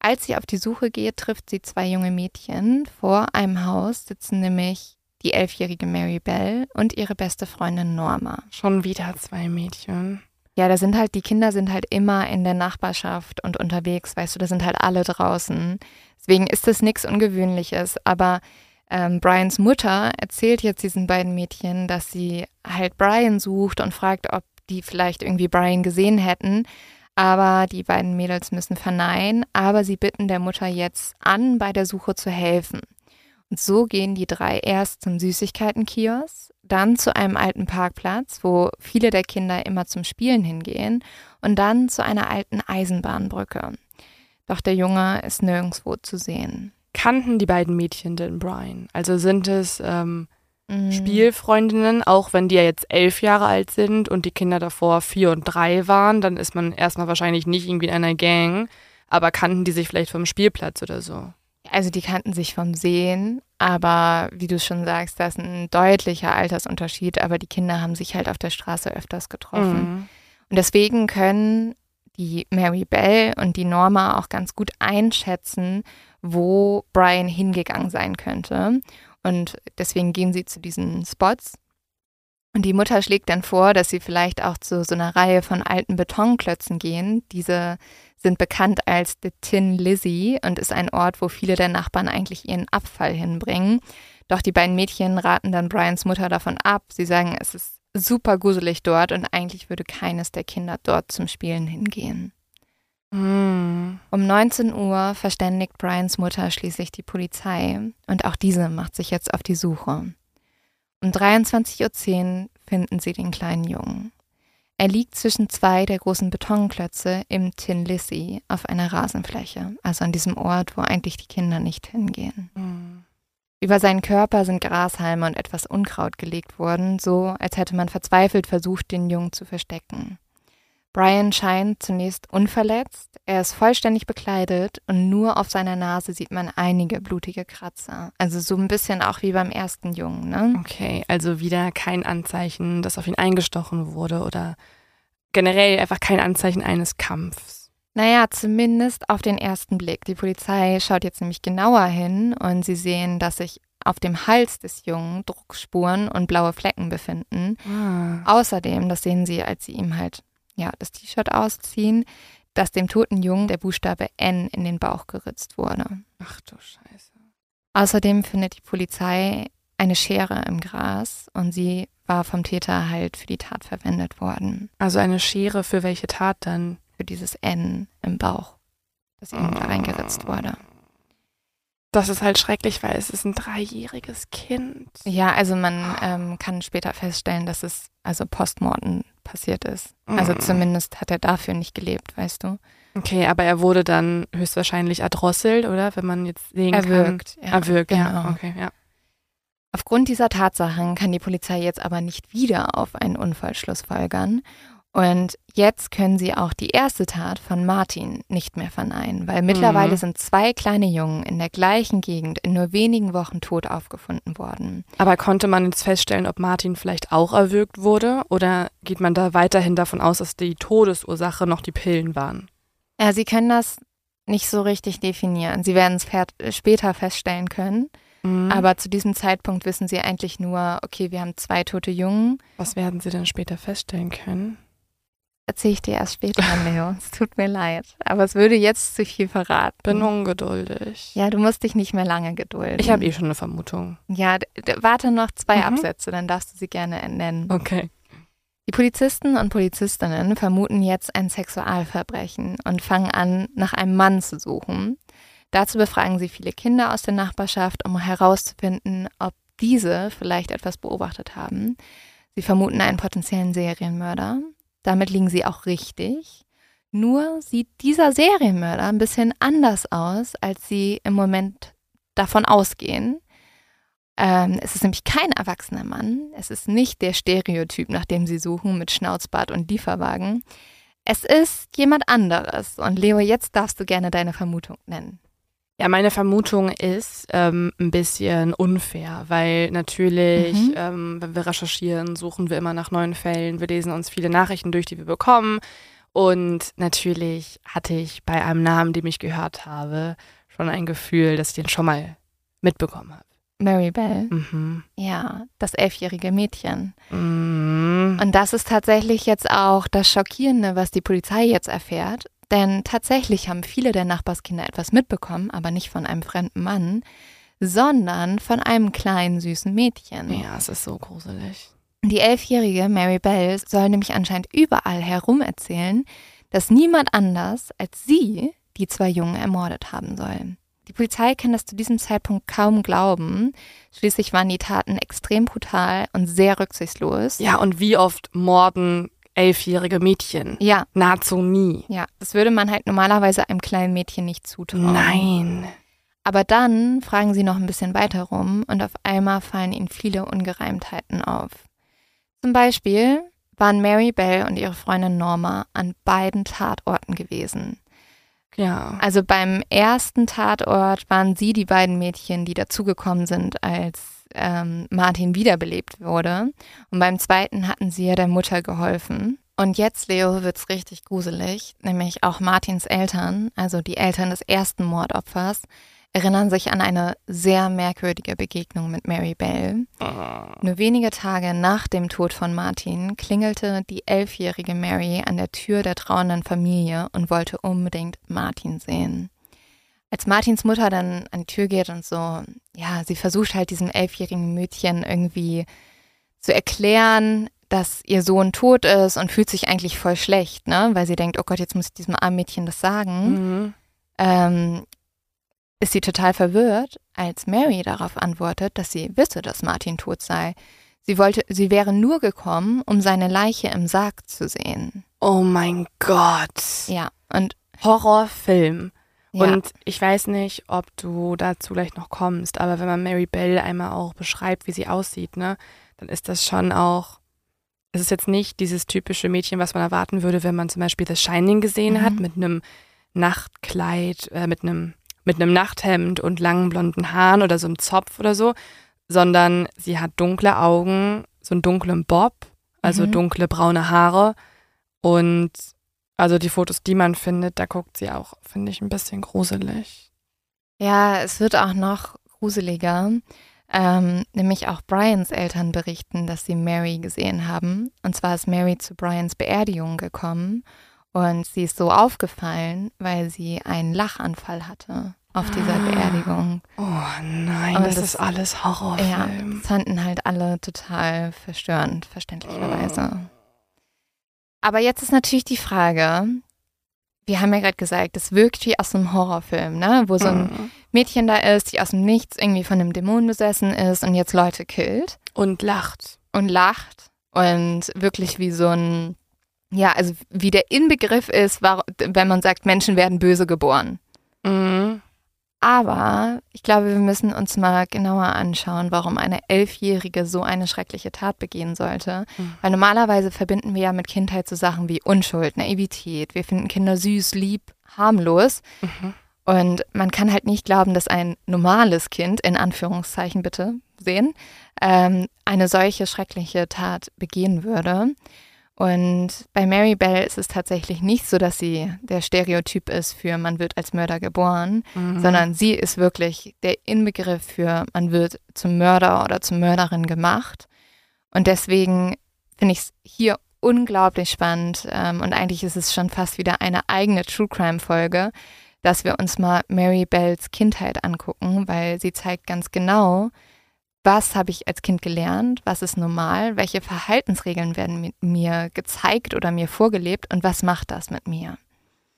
Als sie auf die Suche geht, trifft sie zwei junge Mädchen. Vor einem Haus sitzen nämlich die elfjährige Mary Bell und ihre beste Freundin Norma. Schon wieder zwei Mädchen. Ja, da sind halt, die Kinder sind halt immer in der Nachbarschaft und unterwegs, weißt du, da sind halt alle draußen. Deswegen ist das nichts Ungewöhnliches. Aber ähm, Brians Mutter erzählt jetzt diesen beiden Mädchen, dass sie halt Brian sucht und fragt, ob die vielleicht irgendwie Brian gesehen hätten. Aber die beiden Mädels müssen verneinen, aber sie bitten der Mutter jetzt an, bei der Suche zu helfen. So gehen die drei erst zum Süßigkeitenkiosk, dann zu einem alten Parkplatz, wo viele der Kinder immer zum Spielen hingehen, und dann zu einer alten Eisenbahnbrücke. Doch der Junge ist nirgendwo zu sehen. Kannten die beiden Mädchen denn Brian? Also sind es ähm, Mhm. Spielfreundinnen, auch wenn die ja jetzt elf Jahre alt sind und die Kinder davor vier und drei waren, dann ist man erstmal wahrscheinlich nicht irgendwie in einer Gang, aber kannten die sich vielleicht vom Spielplatz oder so? Also die kannten sich vom Sehen, aber wie du schon sagst, da ist ein deutlicher Altersunterschied, aber die Kinder haben sich halt auf der Straße öfters getroffen. Mhm. Und deswegen können die Mary Bell und die Norma auch ganz gut einschätzen, wo Brian hingegangen sein könnte. Und deswegen gehen sie zu diesen Spots. Und die Mutter schlägt dann vor, dass sie vielleicht auch zu so einer Reihe von alten Betonklötzen gehen. Diese sind bekannt als The Tin Lizzie und ist ein Ort, wo viele der Nachbarn eigentlich ihren Abfall hinbringen. Doch die beiden Mädchen raten dann Brians Mutter davon ab. Sie sagen, es ist super gruselig dort und eigentlich würde keines der Kinder dort zum Spielen hingehen. Mhm. Um 19 Uhr verständigt Brians Mutter schließlich die Polizei und auch diese macht sich jetzt auf die Suche. Um 23.10 Uhr finden sie den kleinen Jungen. Er liegt zwischen zwei der großen Betonklötze im Tin Lizzie auf einer Rasenfläche, also an diesem Ort, wo eigentlich die Kinder nicht hingehen. Mhm. Über seinen Körper sind Grashalme und etwas Unkraut gelegt worden, so als hätte man verzweifelt versucht, den Jungen zu verstecken. Brian scheint zunächst unverletzt. Er ist vollständig bekleidet und nur auf seiner Nase sieht man einige blutige Kratzer. Also so ein bisschen auch wie beim ersten Jungen, ne? Okay, also wieder kein Anzeichen, dass auf ihn eingestochen wurde oder generell einfach kein Anzeichen eines Kampfs. Naja, zumindest auf den ersten Blick. Die Polizei schaut jetzt nämlich genauer hin und sie sehen, dass sich auf dem Hals des Jungen Druckspuren und blaue Flecken befinden. Ah. Außerdem, das sehen sie, als sie ihm halt ja, das T-Shirt ausziehen, dass dem toten Jungen der Buchstabe N in den Bauch geritzt wurde. Ach du Scheiße. Außerdem findet die Polizei eine Schere im Gras und sie war vom Täter halt für die Tat verwendet worden. Also eine Schere für welche Tat dann? Für dieses N im Bauch, das ihm da reingeritzt wurde. Das ist halt schrecklich, weil es ist ein dreijähriges Kind. Ja, also man ähm, kann später feststellen, dass es also postmortem passiert ist. Also Mm. zumindest hat er dafür nicht gelebt, weißt du. Okay, aber er wurde dann höchstwahrscheinlich erdrosselt, oder? Wenn man jetzt sehen Erwürgt, kann. ja, Erwürgt, ja. genau. Okay, ja. Aufgrund dieser Tatsachen kann die Polizei jetzt aber nicht wieder auf einen Unfall schlussfolgern. Und jetzt können sie auch die erste Tat von Martin nicht mehr verneinen, weil mittlerweile Mhm. sind zwei kleine Jungen in der gleichen Gegend in nur wenigen Wochen tot aufgefunden worden. Aber konnte man jetzt feststellen, ob Martin vielleicht auch erwürgt wurde? Oder geht man da weiterhin davon aus, dass die Todesursache noch die Pillen waren? Ja, sie können das nicht so richtig definieren. Sie werden es später feststellen können. Mhm. Aber zu diesem Zeitpunkt wissen sie eigentlich nur, okay, wir haben zwei tote Jungen. was werden sie denn später feststellen können? Erzähle ich dir erst später, Leo. es tut mir leid. Aber es würde jetzt zu viel verraten. Bin ungeduldig. ja, du musst dich nicht mehr lange gedulden. Ich habe eh schon eine Vermutung. Ja, warte noch zwei Mhm. Absätze, dann darfst du sie gerne nennen. Okay. Die Polizisten und Polizistinnen vermuten jetzt ein Sexualverbrechen und fangen an, nach einem Mann zu suchen. Dazu befragen sie viele Kinder aus der Nachbarschaft, um herauszufinden, ob diese vielleicht etwas beobachtet haben. Sie vermuten einen potenziellen Serienmörder. Damit liegen sie auch richtig. Nur sieht dieser Serienmörder ein bisschen anders aus, als sie im Moment davon ausgehen. Ähm, es ist nämlich kein erwachsener Mann. Es ist nicht der Stereotyp, nach dem sie suchen, mit Schnauzbart und Lieferwagen. Es ist jemand anderes. Und Leo, jetzt darfst du gerne deine Vermutung nennen. Ja, meine Vermutung ist ähm, ein bisschen unfair, weil natürlich, Mhm. ähm, wenn wir recherchieren, suchen wir immer nach neuen Fällen. Wir lesen uns viele Nachrichten durch, die wir bekommen. Und natürlich hatte ich bei einem Namen, den ich gehört habe, schon ein Gefühl, dass ich den schon mal mitbekommen habe. Mary Bell. Mhm. Ja, das elfjährige Mädchen. Mhm. Und das ist tatsächlich jetzt auch das Schockierende, was die Polizei jetzt erfährt. Denn tatsächlich haben viele der Nachbarskinder etwas mitbekommen, aber nicht von einem fremden Mann, sondern von einem kleinen süßen Mädchen. Ja, es ist so gruselig. Die elfjährige Mary Bell soll nämlich anscheinend überall herum erzählen, dass niemand anders als sie die zwei Jungen ermordet haben soll. Die Polizei kann das zu diesem Zeitpunkt kaum glauben. Schließlich waren die Taten extrem brutal und sehr rücksichtslos. Ja, und wie oft morden elfjährige Mädchen? Ja, Nahezu nie. ja, das würde man halt normalerweise einem kleinen Mädchen nicht zutrauen. Nein. Aber dann fragen sie noch ein bisschen weiter rum und auf einmal fallen ihnen viele Ungereimtheiten auf. Zum Beispiel waren Mary Bell und ihre Freundin Norma an beiden Tatorten gewesen. Ja. Also beim ersten Tatort waren sie die beiden Mädchen, die dazugekommen sind, als ähm, Martin wiederbelebt wurde. Und beim zweiten hatten sie ja der Mutter geholfen. Und jetzt, Leo, wird's richtig gruselig, nämlich auch Martins Eltern, also die Eltern des ersten Mordopfers, erinnern sich an eine sehr merkwürdige Begegnung mit Mary Bell. Nur wenige Tage nach dem Tod von Martin klingelte die elfjährige Mary an der Tür der trauernden Familie und wollte unbedingt Martin sehen. Als Martins Mutter dann an die Tür geht und so, ja, sie versucht halt diesem elfjährigen Mädchen irgendwie zu erklären, dass ihr Sohn tot ist und fühlt sich eigentlich voll schlecht, ne? Weil sie denkt, oh Gott, jetzt muss ich diesem armen Mädchen das sagen Mhm. ähm, ist sie total verwirrt, als Mary darauf antwortet, dass sie wisse, dass Martin tot sei. Sie wollte, sie wäre nur gekommen, um seine Leiche im Sarg zu sehen. Oh mein Gott. Ja, und Horrorfilm. Ja, Und ich weiß nicht, ob du dazu gleich noch kommst, aber wenn man Mary Bell einmal auch beschreibt, wie sie aussieht, ne, dann ist das schon auch es ist jetzt nicht dieses typische Mädchen, was man erwarten würde, wenn man zum Beispiel The Shining gesehen Mhm. hat, mit einem Nachtkleid, äh, mit einem mit einem Nachthemd und langen blonden Haaren oder so einem Zopf oder so, sondern sie hat dunkle Augen, so einen dunklen Bob, also Mhm. dunkle braune Haare und also die Fotos, die man findet, da guckt sie auch, finde ich, ein bisschen gruselig. Ja, es wird auch noch gruseliger. Ähm, nämlich auch Brians Eltern berichten, dass sie Mary gesehen haben. Und zwar ist Mary zu Brians Beerdigung gekommen und sie ist so aufgefallen, weil sie einen Lachanfall hatte auf dieser Ah. Beerdigung. Oh nein, das, das- ist alles Ja, Horrorfilm. das fanden halt alle total verstörend, verständlicherweise. Aber jetzt ist natürlich die Frage, wir haben ja gerade gesagt, es wirkt wie aus einem Horrorfilm, ne? Wo so ein Mhm. Mädchen da ist, die aus dem Nichts irgendwie von einem Dämon besessen ist und jetzt Leute killt Und lacht. und lacht und wirklich wie so ein, ja, also wie der Inbegriff ist, war, wenn man sagt, Menschen werden böse geboren. Mhm. Aber ich glaube, wir müssen uns mal genauer anschauen, warum eine Elfjährige so eine schreckliche Tat begehen sollte. Mhm. Weil normalerweise verbinden wir ja mit Kindheit so Sachen wie Unschuld, Naivität. Wir finden Kinder süß, lieb, harmlos. Mhm. Und man kann halt nicht glauben, dass ein normales Kind, in Anführungszeichen bitte sehen, ähm, eine solche schreckliche Tat begehen würde. Und bei Mary Bell ist es tatsächlich nicht so, dass sie der Stereotyp ist für man wird als Mörder geboren, Mhm. sondern sie ist wirklich der Inbegriff für man wird zum Mörder oder zur Mörderin gemacht. Und deswegen finde ich es hier unglaublich spannend ähm, und eigentlich ist es schon fast wieder eine eigene True Crime Folge, dass wir uns mal Mary Bells Kindheit angucken, weil sie zeigt ganz genau, was habe ich als Kind gelernt, was ist normal, welche Verhaltensregeln werden mir gezeigt oder mir vorgelebt und was macht das mit mir.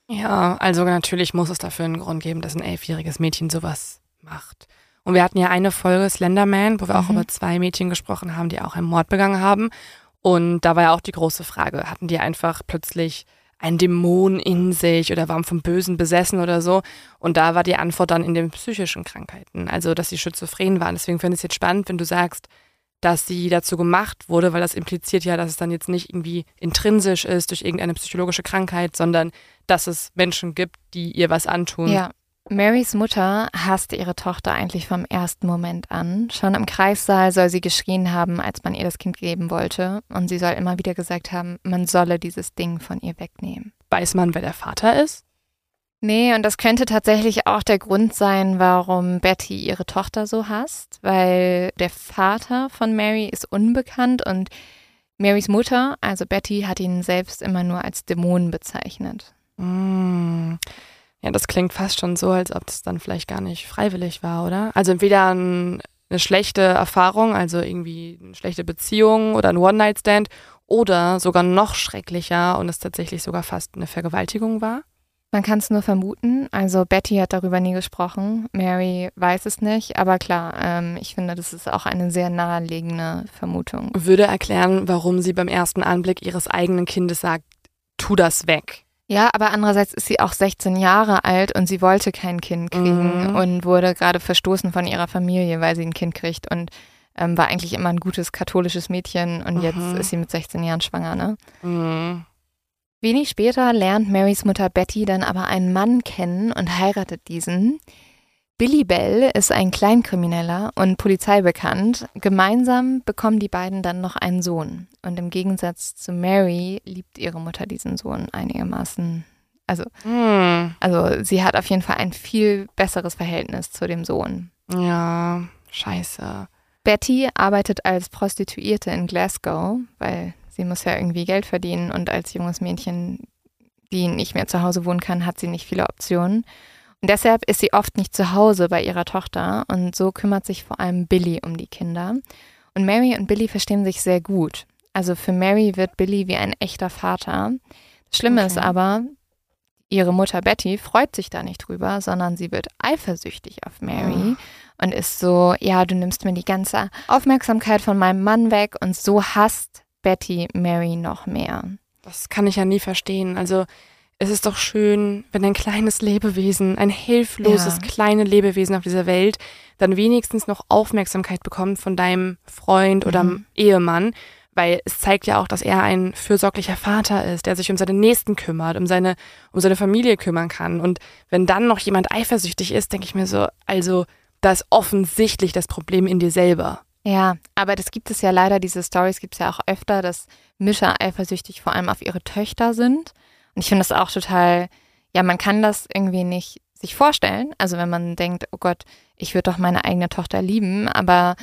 Ja, also natürlich muss es dafür einen Grund geben, dass ein elfjähriges Mädchen sowas macht. Und wir hatten ja eine Folge Slenderman, wo wir auch Mhm. über zwei Mädchen gesprochen haben, die auch einen Mord begangen haben. Und da war ja auch die große Frage, hatten die einfach plötzlich einen Dämon in sich oder waren vom Bösen besessen oder so? Und da war die Antwort dann in den psychischen Krankheiten, also dass sie schizophren waren. Deswegen finde ich es jetzt spannend, wenn du sagst, dass sie dazu gemacht wurde, weil das impliziert ja, dass es dann jetzt nicht irgendwie intrinsisch ist durch irgendeine psychologische Krankheit, sondern dass es Menschen gibt, die ihr was antun. Ja. Marys Mutter hasste ihre Tochter eigentlich vom ersten Moment an. Schon im Kreissaal soll sie geschrien haben, als man ihr das Kind geben wollte. Und sie soll immer wieder gesagt haben, man solle dieses Ding von ihr wegnehmen. Weiß man, wer der Vater ist? Nee, und das könnte tatsächlich auch der Grund sein, warum Betty ihre Tochter so hasst, weil der Vater von Mary ist unbekannt und Marys Mutter, also Betty, hat ihn selbst immer nur als Dämon bezeichnet. Mm. Ja, das klingt fast schon so, als ob das dann vielleicht gar nicht freiwillig war, oder? Also entweder ein, eine schlechte Erfahrung, also irgendwie eine schlechte Beziehung oder ein One-Night-Stand oder sogar noch schrecklicher und es tatsächlich sogar fast eine Vergewaltigung war. Man kann es nur vermuten. Also Betty hat darüber nie gesprochen. Mary weiß es nicht. Aber klar, ähm, ich finde, das ist auch eine sehr naheliegende Vermutung. Würde erklären, warum sie beim ersten Anblick ihres eigenen Kindes sagt, tu das weg. Ja, aber andererseits ist sie auch 16 Jahre alt und sie wollte kein Kind kriegen Mhm. und wurde gerade verstoßen von ihrer Familie, weil sie ein Kind kriegt und ähm, war eigentlich immer ein gutes katholisches Mädchen und jetzt Mhm. ist sie mit 16 Jahren schwanger, ne? Mm. Wenig später lernt Marys Mutter Betty dann aber einen Mann kennen und heiratet diesen. Billy Bell ist ein Kleinkrimineller und Polizei bekannt. Gemeinsam bekommen die beiden dann noch einen Sohn. Und im Gegensatz zu Mary liebt ihre Mutter diesen Sohn einigermaßen. Also, Mm. also sie hat auf jeden Fall ein viel besseres Verhältnis zu dem Sohn. Ja, scheiße. Betty arbeitet als Prostituierte in Glasgow, weil sie muss ja irgendwie Geld verdienen und als junges Mädchen, die nicht mehr zu Hause wohnen kann, hat sie nicht viele Optionen. Und deshalb ist sie oft nicht zu Hause bei ihrer Tochter und so kümmert sich vor allem Billy um die Kinder. Und Mary und Billy verstehen sich sehr gut. Also für Mary wird Billy wie ein echter Vater. Das Schlimme Okay. ist aber, ihre Mutter Betty freut sich da nicht drüber, sondern sie wird eifersüchtig auf Mary und ist so, ja, du nimmst mir die ganze Aufmerksamkeit von meinem Mann weg und so hasst Betty Mary noch mehr. Das kann ich ja nie verstehen. Also es ist doch schön, wenn ein kleines Lebewesen, ein hilfloses, Ja. kleines Lebewesen auf dieser Welt, dann wenigstens noch Aufmerksamkeit bekommt von deinem Freund oder Mhm. Ehemann, weil es zeigt ja auch, dass er ein fürsorglicher Vater ist, der sich um seine Nächsten kümmert, um seine, um seine Familie kümmern kann. Und wenn dann noch jemand eifersüchtig ist, denke ich mir so, also da ist offensichtlich das Problem in dir selber. Ja, aber das gibt es ja leider, diese Stories gibt es ja auch öfter, dass Mischer eifersüchtig vor allem auf ihre Töchter sind. Und ich finde das auch total, ja, man kann das irgendwie nicht sich vorstellen. Also wenn man denkt, oh Gott, ich würde doch meine eigene Tochter lieben, aber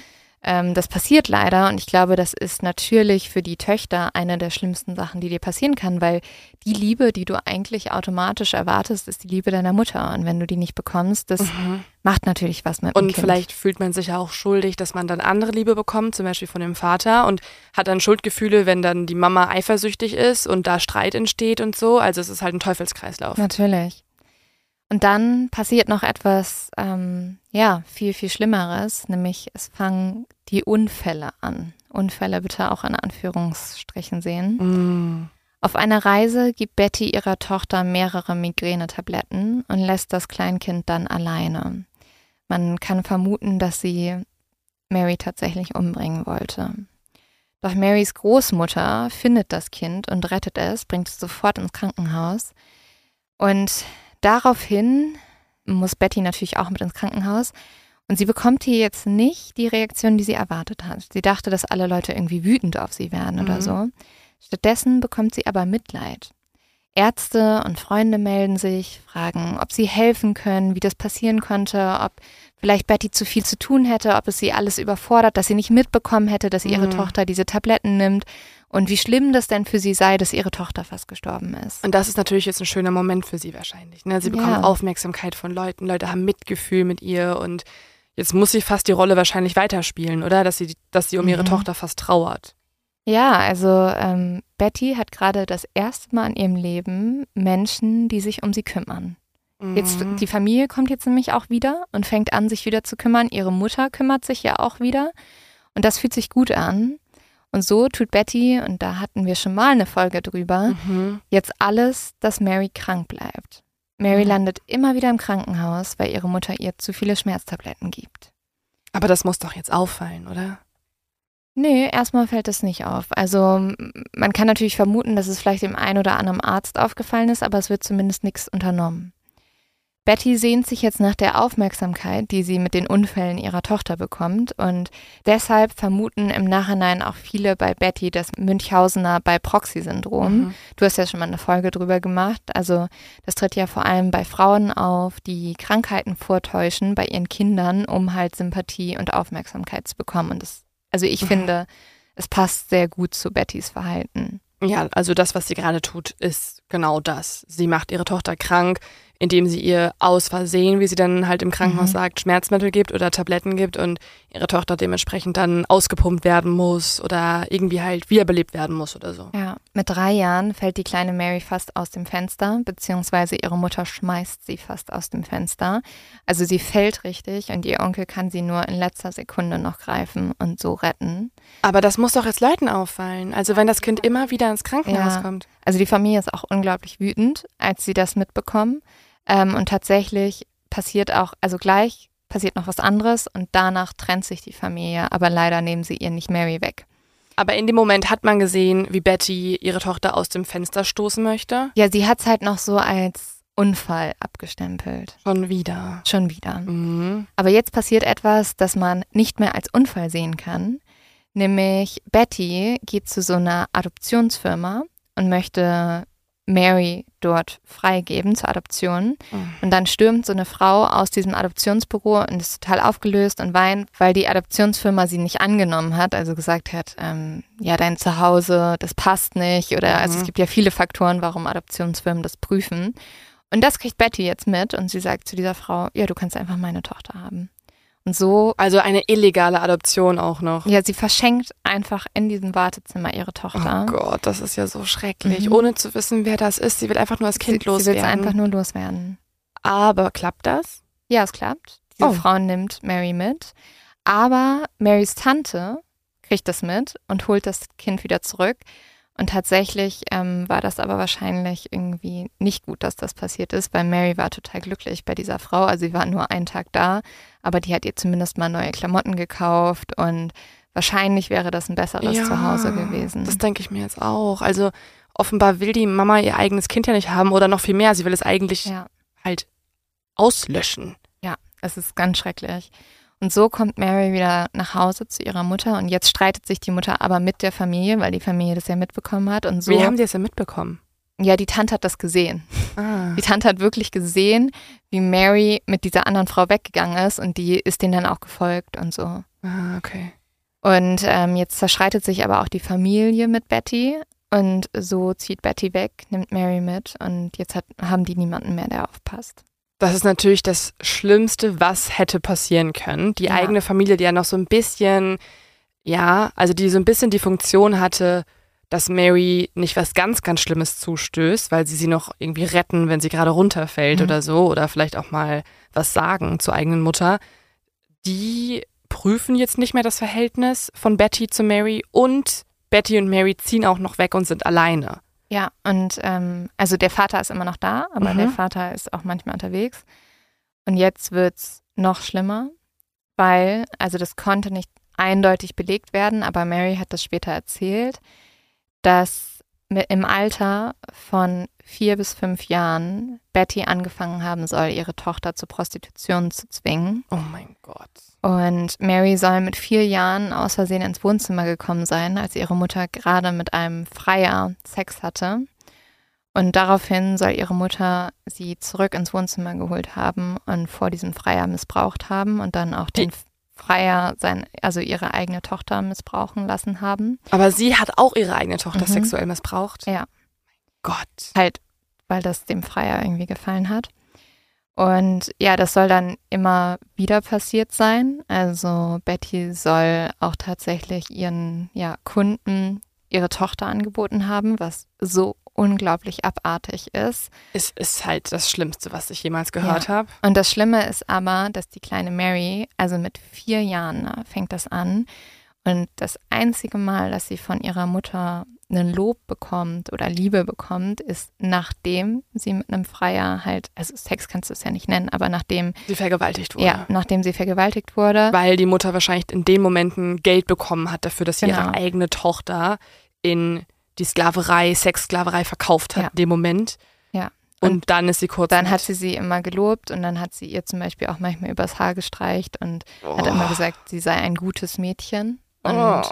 ähm, das passiert leider und ich glaube, das ist natürlich für die Töchter eine der schlimmsten Sachen, die dir passieren kann, weil die Liebe, die du eigentlich automatisch erwartest, ist die Liebe deiner Mutter. Und wenn du die nicht bekommst, das mhm. macht natürlich was mit Und dem kind. vielleicht fühlt man sich ja auch schuldig, dass man dann andere Liebe bekommt, zum Beispiel von dem Vater und hat dann Schuldgefühle, wenn dann die Mama eifersüchtig ist und da Streit entsteht und so. Also es ist halt ein Teufelskreislauf. Natürlich. Und dann passiert noch etwas, ähm, ja, viel, viel Schlimmeres, nämlich es fangen die Unfälle an. Unfälle bitte auch in Anführungsstrichen sehen. Mm. Auf einer Reise gibt Betty ihrer Tochter mehrere Migränetabletten und lässt das Kleinkind dann alleine. Man kann vermuten, dass sie Mary tatsächlich umbringen wollte. Doch Marys Großmutter findet das Kind und rettet es, bringt es sofort ins Krankenhaus. Und Daraufhin muss Betty natürlich auch mit ins Krankenhaus. Und sie bekommt hier jetzt nicht die Reaktion, die sie erwartet hat. Sie dachte, dass alle Leute irgendwie wütend auf sie werden mhm. oder so. Stattdessen bekommt sie aber Mitleid. Ärzte und Freunde melden sich, fragen, ob sie helfen können, wie das passieren konnte, ob vielleicht Betty zu viel zu tun hätte, ob es sie alles überfordert, dass sie nicht mitbekommen hätte, dass ihre mhm. Tochter diese Tabletten nimmt und wie schlimm das denn für sie sei, dass ihre Tochter fast gestorben ist. Und das ist natürlich jetzt ein schöner Moment für sie wahrscheinlich. Ne? Sie bekommen ja. Aufmerksamkeit von Leuten, Leute haben Mitgefühl mit ihr und jetzt muss sie fast die Rolle wahrscheinlich weiterspielen, oder? Dass sie, dass sie um ihre mhm. Tochter fast trauert. Ja, also ähm, Betty hat gerade das erste Mal in ihrem Leben Menschen, die sich um sie kümmern. Jetzt, mhm. die Familie kommt jetzt nämlich auch wieder und fängt an, sich wieder zu kümmern. Ihre Mutter kümmert sich ja auch wieder. Und das fühlt sich gut an. Und so tut Betty, und da hatten wir schon mal eine Folge drüber, mhm. jetzt alles, dass Mary krank bleibt. Mary mhm. landet immer wieder im Krankenhaus, weil ihre Mutter ihr zu viele Schmerztabletten gibt. Aber das muss doch jetzt auffallen, oder? Nee, erstmal fällt es nicht auf. Also man kann natürlich vermuten, dass es vielleicht dem einen oder anderen Arzt aufgefallen ist, aber es wird zumindest nichts unternommen. Betty sehnt sich jetzt nach der Aufmerksamkeit, die sie mit den Unfällen ihrer Tochter bekommt und deshalb vermuten im Nachhinein auch viele bei Betty das Münchhausener bei Proxy-Syndrom. Mhm. Du hast ja schon mal eine Folge drüber gemacht. Also das tritt ja vor allem bei Frauen auf, die Krankheiten vortäuschen bei ihren Kindern, um halt Sympathie und Aufmerksamkeit zu bekommen. Und das, also ich mhm. finde, es passt sehr gut zu Bettys Verhalten. Ja, also das, was sie gerade tut, ist genau das. Sie macht ihre Tochter krank, indem sie ihr aus Versehen, wie sie dann halt im Krankenhaus mhm. sagt, Schmerzmittel gibt oder Tabletten gibt und ihre Tochter dementsprechend dann ausgepumpt werden muss oder irgendwie halt wiederbelebt werden muss oder so. Ja, mit drei Jahren fällt die kleine Mary fast aus dem Fenster, beziehungsweise ihre Mutter schmeißt sie fast aus dem Fenster. Also sie fällt richtig und ihr Onkel kann sie nur in letzter Sekunde noch greifen und so retten. Aber das muss doch jetzt Leuten auffallen. Also wenn das Kind immer wieder ins Krankenhaus ja. kommt. Also die Familie ist auch unglaublich wütend, als sie das mitbekommen. Ähm, und tatsächlich passiert auch, also gleich passiert noch was anderes und danach trennt sich die Familie, aber leider nehmen sie ihr nicht Mary weg. Aber in dem Moment hat man gesehen, wie Betty ihre Tochter aus dem Fenster stoßen möchte. Ja, sie hat es halt noch so als Unfall abgestempelt. Schon wieder. Schon wieder. Mhm. Aber jetzt passiert etwas, das man nicht mehr als Unfall sehen kann. Nämlich Betty geht zu so einer Adoptionsfirma und möchte Mary dort freigeben zur Adoption. Mhm. Und dann stürmt so eine Frau aus diesem Adoptionsbüro und ist total aufgelöst und weint, weil die Adoptionsfirma sie nicht angenommen hat, also gesagt hat, ähm, ja, dein Zuhause, das passt nicht. Oder mhm. also es mhm. gibt ja viele Faktoren, warum Adoptionsfirmen das prüfen. Und das kriegt Betty jetzt mit und sie sagt zu dieser Frau, ja, du kannst einfach meine Tochter haben. Und so. Also eine illegale Adoption auch noch. Ja, sie verschenkt einfach in diesem Wartezimmer ihre Tochter. Oh Gott, das ist ja so schrecklich. Mhm. Ohne zu wissen, wer das ist. Sie will einfach nur das Kind sie, loswerden. Sie will es einfach nur loswerden. Aber klappt das? Ja, es klappt. Diese oh. Frau nimmt Mary mit. Aber Marys Tante kriegt das mit und holt das Kind wieder zurück. Und tatsächlich ähm, war das aber wahrscheinlich irgendwie nicht gut, dass das passiert ist, weil Mary war total glücklich bei dieser Frau. Also sie war nur einen Tag da, aber die hat ihr zumindest mal neue Klamotten gekauft und wahrscheinlich wäre das ein besseres Ja, Zuhause gewesen. Das denke ich mir jetzt auch. Also offenbar will die Mama ihr eigenes Kind ja nicht haben oder noch viel mehr. Sie will es eigentlich ja. halt auslöschen. Ja, es ist ganz schrecklich. Und so kommt Mary wieder nach Hause zu ihrer Mutter und jetzt streitet sich die Mutter aber mit der Familie, weil die Familie das ja mitbekommen hat und so. Wie haben die das denn mitbekommen? ja, die Tante hat das gesehen. Ah. Die Tante hat wirklich gesehen, wie Mary mit dieser anderen Frau weggegangen ist und die ist denen dann auch gefolgt und so. ah, okay. Und ähm, jetzt zerschreitet sich aber auch die Familie mit Betty und so zieht Betty weg, nimmt Mary mit und jetzt hat, haben die niemanden mehr, der aufpasst. Das ist natürlich das Schlimmste, was hätte passieren können. Die Ja. eigene Familie, die ja noch so ein bisschen, ja, also die so ein bisschen die Funktion hatte, dass Mary nicht was ganz, ganz Schlimmes zustößt, weil sie sie noch irgendwie retten, wenn sie gerade runterfällt Mhm. oder so, oder vielleicht auch mal was sagen zur eigenen Mutter. Die prüfen jetzt nicht mehr das Verhältnis von Betty zu Mary und Betty und Mary ziehen auch noch weg und sind alleine. Ja, und ähm, also der Vater ist immer noch da, aber Mhm. der Vater ist auch manchmal unterwegs. Und jetzt wird's noch schlimmer, weil, also das konnte nicht eindeutig belegt werden, aber Mary hat das später erzählt, dass im Alter von vier bis fünf Jahren Betty angefangen haben soll, ihre Tochter zur Prostitution zu zwingen. Oh mein Gott. Und Mary soll mit vier Jahren aus Versehen ins Wohnzimmer gekommen sein, als ihre Mutter gerade mit einem Freier Sex hatte. Und daraufhin soll ihre Mutter sie zurück ins Wohnzimmer geholt haben und vor diesem Freier missbraucht haben und dann auch den Freier, sein, also ihre eigene Tochter missbrauchen lassen haben. Aber sie hat auch ihre eigene Tochter Mhm. sexuell missbraucht. Ja. Gott. Halt, weil das dem Freier irgendwie gefallen hat. Und ja, das soll dann immer wieder passiert sein. Also Betty soll auch tatsächlich ihren ja, Kunden ihre Tochter angeboten haben, was so unglaublich abartig ist. Es ist halt das Schlimmste, was ich jemals gehört habe. Und das Schlimme ist aber, dass die kleine Mary, also mit vier Jahren ne, fängt das an. Und das einzige Mal, dass sie von ihrer Mutter einen Lob bekommt oder Liebe bekommt, ist nachdem sie mit einem Freier halt, also Sex kannst du es ja nicht nennen, aber nachdem, Sie vergewaltigt wurde. ja, nachdem sie vergewaltigt wurde. Weil die Mutter wahrscheinlich in den Momenten Geld bekommen hat dafür, dass sie Genau. ihre eigene Tochter in die Sklaverei, Sexsklaverei verkauft hat Ja. in dem Moment. Ja. Und, dann ist sie kurz. Dann mit- hat sie sie immer gelobt und dann hat sie ihr zum Beispiel auch manchmal übers Haar gestreicht und oh. hat immer gesagt, sie sei ein gutes Mädchen. Und oh.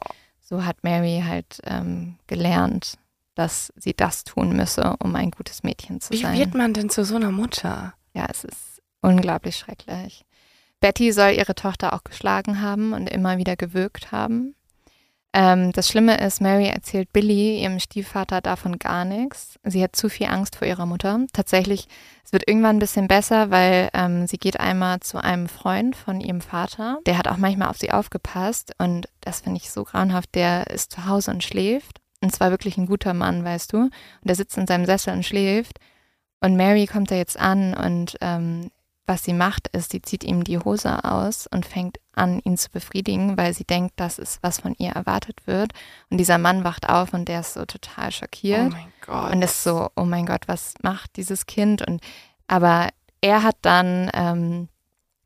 So hat Mary halt ähm, gelernt, dass sie das tun müsse, um ein gutes Mädchen zu Wie sein. wird man denn zu so einer Mutter? ja, es ist unglaublich schrecklich. Betty soll ihre Tochter auch geschlagen haben und immer wieder gewürgt haben. Ähm, das Schlimme ist, Mary erzählt Billy, ihrem Stiefvater, davon gar nichts. Sie hat zu viel Angst vor ihrer Mutter. Tatsächlich, es wird irgendwann ein bisschen besser, weil ähm, sie geht einmal zu einem Freund von ihrem Vater. Der hat auch manchmal auf sie aufgepasst und das finde ich so grauenhaft. Der ist zu Hause und schläft. Und zwar wirklich ein guter Mann, weißt du. Und der sitzt in seinem Sessel und schläft. Und Mary kommt da jetzt an und ähm, was sie macht, ist, sie zieht ihm die Hose aus und fängt an, ihn zu befriedigen, weil sie denkt, das ist, was von ihr erwartet wird. Und dieser Mann wacht auf und der ist so total Oh schockiert mein Gott. und ist so, oh mein Gott, was macht dieses Kind? Und aber er hat dann ähm,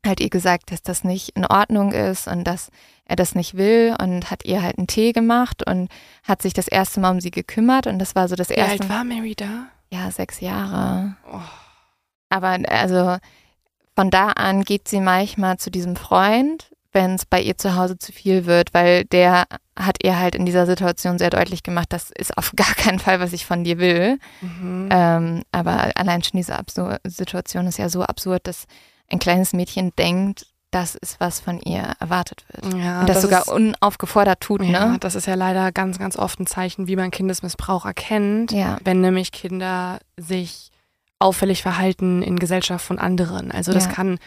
halt ihr gesagt, dass das nicht in Ordnung ist und dass er das nicht will und hat ihr halt einen Tee gemacht und hat sich das erste Mal um sie gekümmert und das war so das Wie erste alt war Mary da? ja, sechs Jahre. Oh. Aber also von da an geht sie manchmal zu diesem Freund, wenn es bei ihr zu Hause zu viel wird, weil der hat ihr halt in dieser Situation sehr deutlich gemacht, das ist auf gar keinen Fall, was ich von dir will. Mhm. Ähm, aber allein schon diese Absur Situation ist ja so absurd, dass ein kleines Mädchen denkt, das ist, was von ihr erwartet wird. ja, Und das, sogar ist, unaufgefordert tut, ja, ne? das ist ja leider ganz, ganz oft ein Zeichen, wie man Kindesmissbrauch erkennt. Ja. wenn nämlich Kinder sich auffällig verhalten in Gesellschaft von anderen. Also das Ja. kann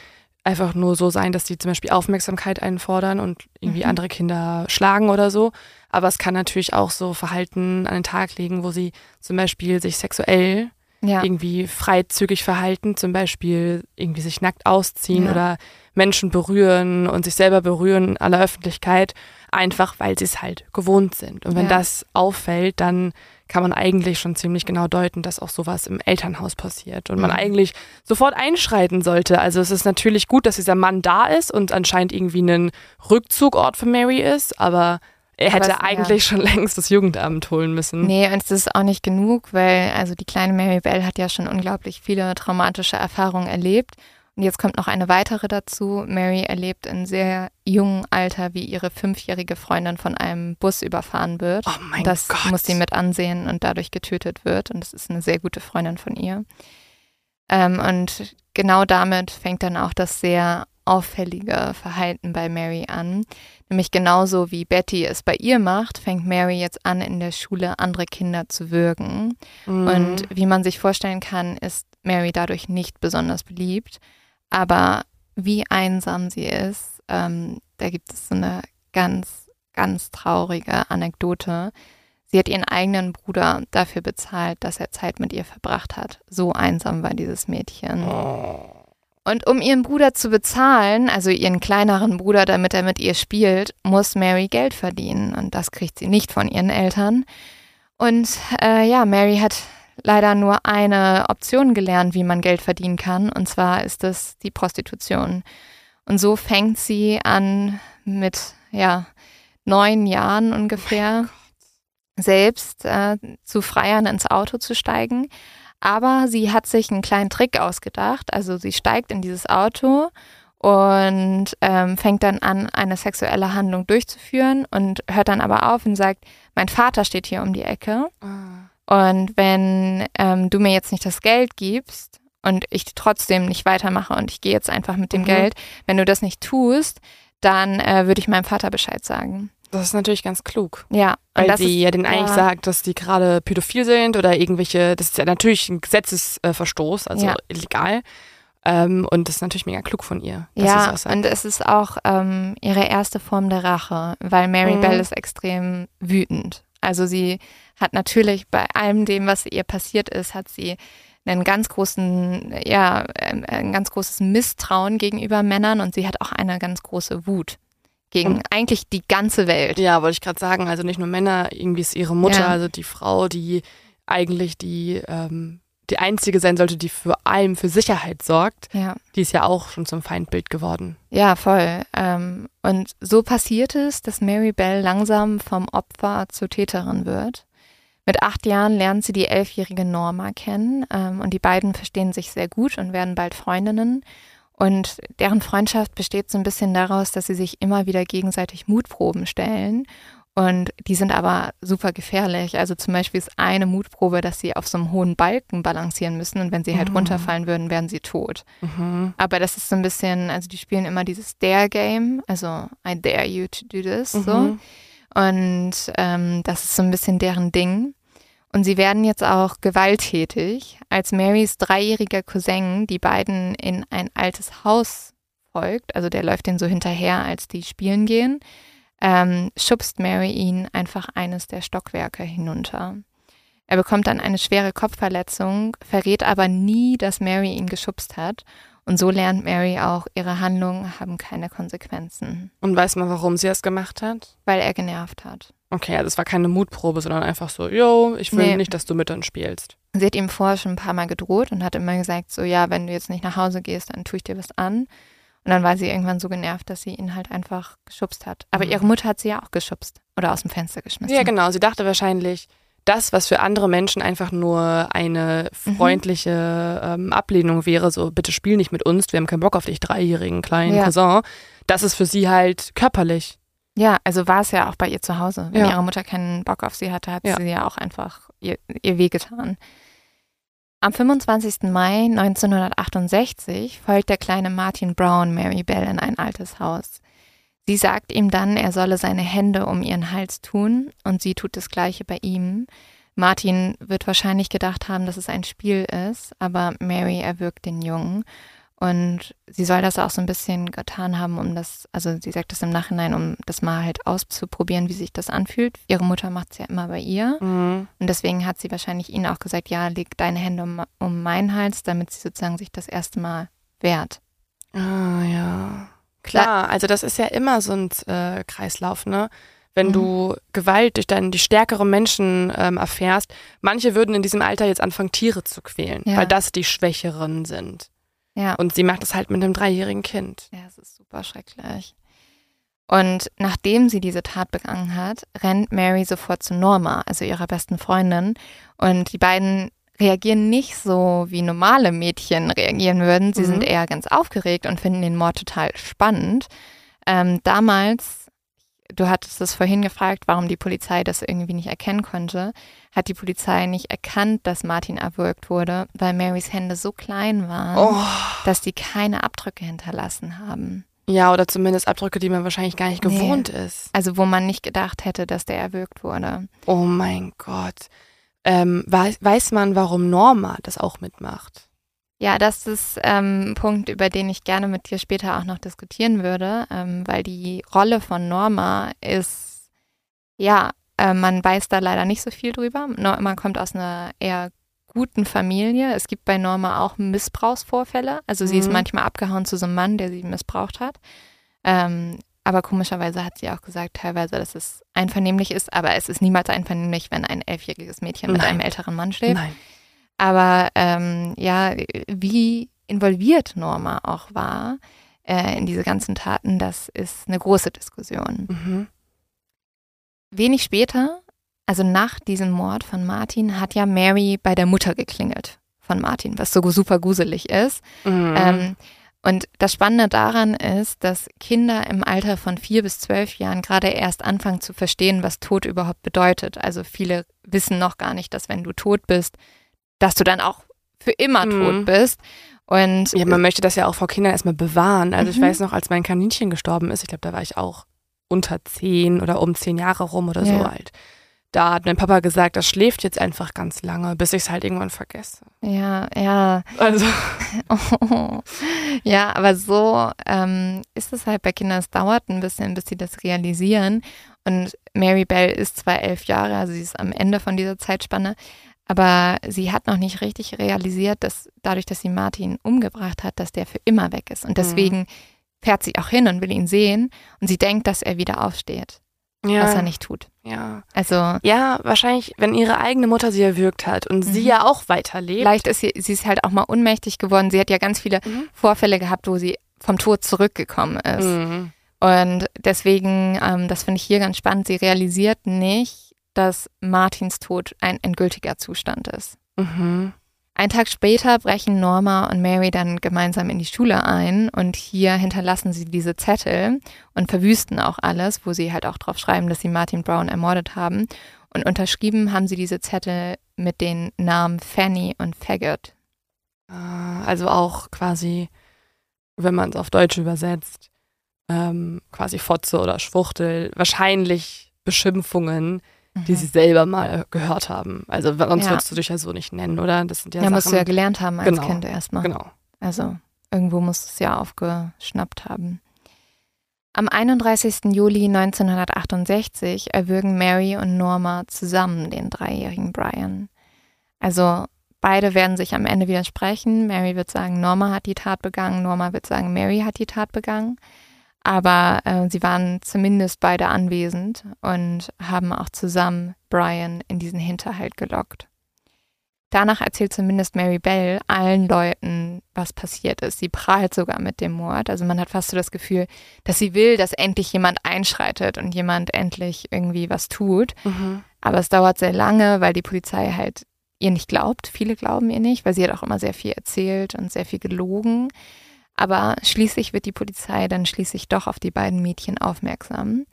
einfach nur so sein, dass die zum Beispiel Aufmerksamkeit einfordern und irgendwie Mhm. andere Kinder schlagen oder so. Aber es kann natürlich auch so Verhalten an den Tag legen, wo sie zum Beispiel sich sexuell Ja. irgendwie freizügig verhalten, zum Beispiel irgendwie sich nackt ausziehen Ja. oder Menschen berühren und sich selber berühren in aller Öffentlichkeit. Einfach weil sie es halt gewohnt sind. Und wenn Ja. das auffällt, dann kann man eigentlich schon ziemlich genau deuten, dass auch sowas im Elternhaus passiert und man Mhm. eigentlich sofort einschreiten sollte. Also es ist natürlich gut, dass dieser Mann da ist und anscheinend irgendwie ein Rückzugort für Mary ist, aber er hätte ja. eigentlich schon längst das Jugendamt holen müssen. Nee, und es ist auch nicht genug, weil also die kleine Mary Bell hat ja schon unglaublich viele traumatische Erfahrungen erlebt. Und jetzt kommt noch eine weitere dazu. Mary erlebt in sehr jungem Alter, wie ihre fünfjährige Freundin von einem Bus überfahren wird. Oh mein das Gott. muss sie mit ansehen und dadurch getötet wird. Und das ist eine sehr gute Freundin von ihr. Ähm, und genau damit fängt dann auch das sehr auffällige Verhalten bei Mary an. Nämlich genauso wie Betty es bei ihr macht, fängt Mary jetzt an, in der Schule andere Kinder zu würgen. Mhm. Und wie man sich vorstellen kann, ist Mary dadurch nicht besonders beliebt. Aber wie einsam sie ist, ähm, da gibt es so eine ganz, ganz traurige Anekdote. Sie hat ihren eigenen Bruder dafür bezahlt, dass er Zeit mit ihr verbracht hat. So einsam war dieses Mädchen. Oh. Und um ihren Bruder zu bezahlen, also ihren kleineren Bruder, damit er mit ihr spielt, muss Mary Geld verdienen. Und das kriegt sie nicht von ihren Eltern. Und äh, ja, Mary hat leider nur eine Option gelernt, wie man Geld verdienen kann. Und zwar ist es die Prostitution. Und so fängt sie an mit, ja, neun Jahren ungefähr selbst äh, zu Freiern ins Auto zu steigen. Aber sie hat sich einen kleinen Trick ausgedacht. Also sie steigt in dieses Auto und ähm, fängt dann an, eine sexuelle Handlung durchzuführen und hört dann aber auf und sagt, mein Vater steht hier um die Ecke. Ah. Und wenn ähm, du mir jetzt nicht das Geld gibst und ich trotzdem nicht weitermache und ich gehe jetzt einfach mit dem Mhm. Geld, wenn du das nicht tust, dann äh, würde ich meinem Vater Bescheid sagen. Das ist natürlich ganz klug. Ja, und Weil sie ja denen eigentlich ja. sagt, dass die gerade pädophil sind oder irgendwelche, das ist ja natürlich ein Gesetzesverstoß, also Ja. illegal. Ähm, und das ist natürlich mega klug von ihr. ja, und es ist auch ähm, ihre erste Form der Rache, weil Mary Mhm. Bell ist extrem wütend. Also sie hat natürlich bei allem dem, was ihr passiert ist, hat sie einen ganz großen, ja, ein ganz großes Misstrauen gegenüber Männern und sie hat auch eine ganz große Wut gegen eigentlich die ganze Welt. Ja, wollte ich gerade sagen, also nicht nur Männer, irgendwie ist ihre Mutter, Ja. also die Frau, die eigentlich die, ähm, die einzige sein sollte, die vor allem für Sicherheit sorgt, Ja. die ist ja auch schon zum Feindbild geworden. Ja, voll. Ähm, und so passiert es, dass Mary Bell langsam vom Opfer zur Täterin wird. Mit acht Jahren lernt sie die elfjährige Norma kennen ähm, und die beiden verstehen sich sehr gut und werden bald Freundinnen. Und deren Freundschaft besteht so ein bisschen daraus, dass sie sich immer wieder gegenseitig Mutproben stellen. Und die sind aber super gefährlich. Also zum Beispiel ist eine Mutprobe, dass sie auf so einem hohen Balken balancieren müssen und wenn sie halt Mhm. runterfallen würden, wären sie tot. Mhm. Aber das ist so ein bisschen, also die spielen immer dieses Dare-Game, also I dare you to do this, so. Mhm. Und ähm, das ist so ein bisschen deren Ding. Und sie werden jetzt auch gewalttätig, als Marys dreijähriger Cousin die beiden in ein altes Haus folgt, also der läuft denen so hinterher, als die spielen gehen, ähm, schubst Mary ihn einfach eines der Stockwerke hinunter. Er bekommt dann eine schwere Kopfverletzung, verrät aber nie, dass Mary ihn geschubst hat. Und so lernt Mary auch, ihre Handlungen haben keine Konsequenzen, Und weiß man, warum sie das gemacht hat? weil er genervt hat. Okay, also es war keine Mutprobe, sondern einfach so, yo, ich will Nee. nicht, dass du mit uns spielst. Sie hat ihm vorher schon ein paar Mal gedroht und hat immer gesagt, so ja, wenn du jetzt nicht nach Hause gehst, dann tue ich dir was an. Und dann war sie irgendwann so genervt, dass sie ihn halt einfach geschubst hat. Aber Mhm. ihre Mutter hat sie ja auch geschubst oder aus dem Fenster geschmissen. Ja, genau. Sie dachte wahrscheinlich, das, was für andere Menschen einfach nur eine Mhm. freundliche ähm, Ablehnung wäre, so bitte spiel nicht mit uns, wir haben keinen Bock auf dich, dreijährigen kleinen Ja. Cousin, das ist für sie halt körperlich. Ja, also war es ja auch bei ihr zu Hause. Wenn Ja. ihre Mutter keinen Bock auf sie hatte, hat Ja. sie ja auch einfach ihr, ihr wehgetan. Am 25. Mai 1968 folgt der kleine Martin Brown Mary Bell in ein altes Haus. Sie sagt ihm dann, er solle seine Hände um ihren Hals tun und sie tut das gleiche bei ihm. Martin wird wahrscheinlich gedacht haben, dass es ein Spiel ist, aber Mary erwürgt den Jungen und sie soll das auch so ein bisschen getan haben, um das, also sie sagt das im Nachhinein, um das mal halt auszuprobieren, wie sich das anfühlt. Ihre Mutter macht es ja immer bei ihr. Mhm. Und deswegen hat sie wahrscheinlich ihnen auch gesagt, ja, leg deine Hände um, um meinen Hals, damit sie sozusagen sich das erste Mal wehrt. Ah, ja. Klar, also das ist ja immer so ein äh, Kreislauf, ne? Wenn mhm. du Gewalt durch dann die stärkeren Menschen ähm, erfährst, manche würden in diesem Alter jetzt anfangen, Tiere zu quälen, ja. weil das die Schwächeren sind. Ja. Und sie macht es halt mit einem dreijährigen Kind. Ja, es ist super schrecklich. Und nachdem sie diese Tat begangen hat, rennt Mary sofort zu Norma, also ihrer besten Freundin. Und die beiden reagieren nicht so, wie normale Mädchen reagieren würden. Sie mhm. sind eher ganz aufgeregt und finden den Mord total spannend. Ähm, damals, du hattest es vorhin gefragt, warum die Polizei das irgendwie nicht erkennen konnte, hat die Polizei nicht erkannt, dass Martin erwürgt wurde, weil Marys Hände so klein waren, oh. dass die keine Abdrücke hinterlassen haben. Ja, oder zumindest Abdrücke, die man wahrscheinlich gar nicht gewohnt nee. ist. Also wo man nicht gedacht hätte, dass der erwürgt wurde. Oh mein Gott. Ähm, weiß, weiß man, warum Norma das auch mitmacht? Ja, das ist ähm, ein Punkt, über den ich gerne mit dir später auch noch diskutieren würde, ähm, weil die Rolle von Norma ist, ja, äh, man weiß da leider nicht so viel drüber. Norma kommt aus einer eher guten Familie. Es gibt bei Norma auch Missbrauchsvorfälle. Also mhm. sie ist mhm. manchmal abgehauen zu so einem Mann, der sie missbraucht hat. Ähm, aber komischerweise hat sie auch gesagt, teilweise, dass es einvernehmlich ist, aber es ist niemals einvernehmlich, wenn ein elfjähriges Mädchen Nein. mit einem älteren Mann schläft. Nein. Aber ähm, ja, wie involviert Norma auch war äh, in diese ganzen Taten, das ist eine große Diskussion. Mhm. Wenig später, also nach diesem Mord von Martin, hat ja Mary bei der Mutter geklingelt von Martin, was so super gruselig ist. Mhm. Ähm, und das Spannende daran ist, dass Kinder im Alter von vier bis zwölf Jahren gerade erst anfangen zu verstehen, was Tod überhaupt bedeutet. Also viele wissen noch gar nicht, dass wenn du tot bist, dass du dann auch für immer mhm. tot bist. Und ja, man möchte das ja auch vor Kindern erstmal bewahren. Also mhm. ich weiß noch, als mein Kaninchen gestorben ist, ich glaube, da war ich auch unter zehn oder um zehn Jahre rum oder ja. so alt da hat mein Papa gesagt, das schläft jetzt einfach ganz lange, bis ich es halt irgendwann vergesse. Ja, ja. Also. Oh. Ja, aber so ähm, ist es halt bei Kindern. Es dauert ein bisschen, bis sie das realisieren. Und Mary Bell ist zwar elf Jahre, also sie ist am Ende von dieser Zeitspanne, aber sie hat noch nicht richtig realisiert, dass dadurch, dass sie Martin umgebracht hat, dass der für immer weg ist. Und mhm. deswegen mhm. fährt sie auch hin und will ihn sehen und sie denkt, dass er wieder aufsteht ja. was er nicht tut. Ja. Also. Ja, wahrscheinlich, wenn ihre eigene Mutter sie erwürgt hat und mhm. sie ja auch weiterlebt. Vielleicht ist sie, sie ist halt auch mal unmächtig geworden. Sie hat ja ganz viele mhm. Vorfälle gehabt, wo sie vom Tod zurückgekommen ist. Mhm. Und deswegen, ähm, das finde ich hier ganz spannend, sie realisiert nicht, dass Martins Tod ein endgültiger Zustand ist. Mhm. Ein Tag später brechen Norma und Mary dann gemeinsam in die Schule ein und hier hinterlassen sie diese Zettel und verwüsten auch alles, wo sie halt auch drauf schreiben, dass sie Martin Brown ermordet haben. Und unterschrieben haben sie diese Zettel mit den Namen Fanny und Faggot. Ah, also auch quasi, wenn man es auf Deutsch übersetzt, ähm, quasi Fotze oder Schwuchtel, wahrscheinlich Beschimpfungen, die mhm. sie selber mal gehört haben. Also sonst ja. würdest du dich ja so nicht nennen, oder? Das sind ja, ja Sachen, musst du ja gelernt haben als genau. Kind erstmal. Genau. Also irgendwo musst du es ja aufgeschnappt haben. Am 31. Juli 1968 erwürgen Mary und Norma zusammen den dreijährigen Brian. Also beide werden sich am Ende widersprechen. Mary wird sagen, Norma hat die Tat begangen. Norma wird sagen, Mary hat die Tat begangen. Aber äh, sie waren zumindest beide anwesend und haben auch zusammen Brian in diesen Hinterhalt gelockt. Danach erzählt zumindest Mary Bell allen Leuten, was passiert ist. Sie prahlt sogar mit dem Mord. Also man hat fast so das Gefühl, dass sie will, dass endlich jemand einschreitet und jemand endlich irgendwie was tut. Mhm. Aber es dauert sehr lange, weil die Polizei halt ihr nicht glaubt. Viele glauben ihr nicht, weil sie hat auch immer sehr viel erzählt und sehr viel gelogen. Aber schließlich wird die Polizei dann schließlich doch auf die beiden Mädchen aufmerksam.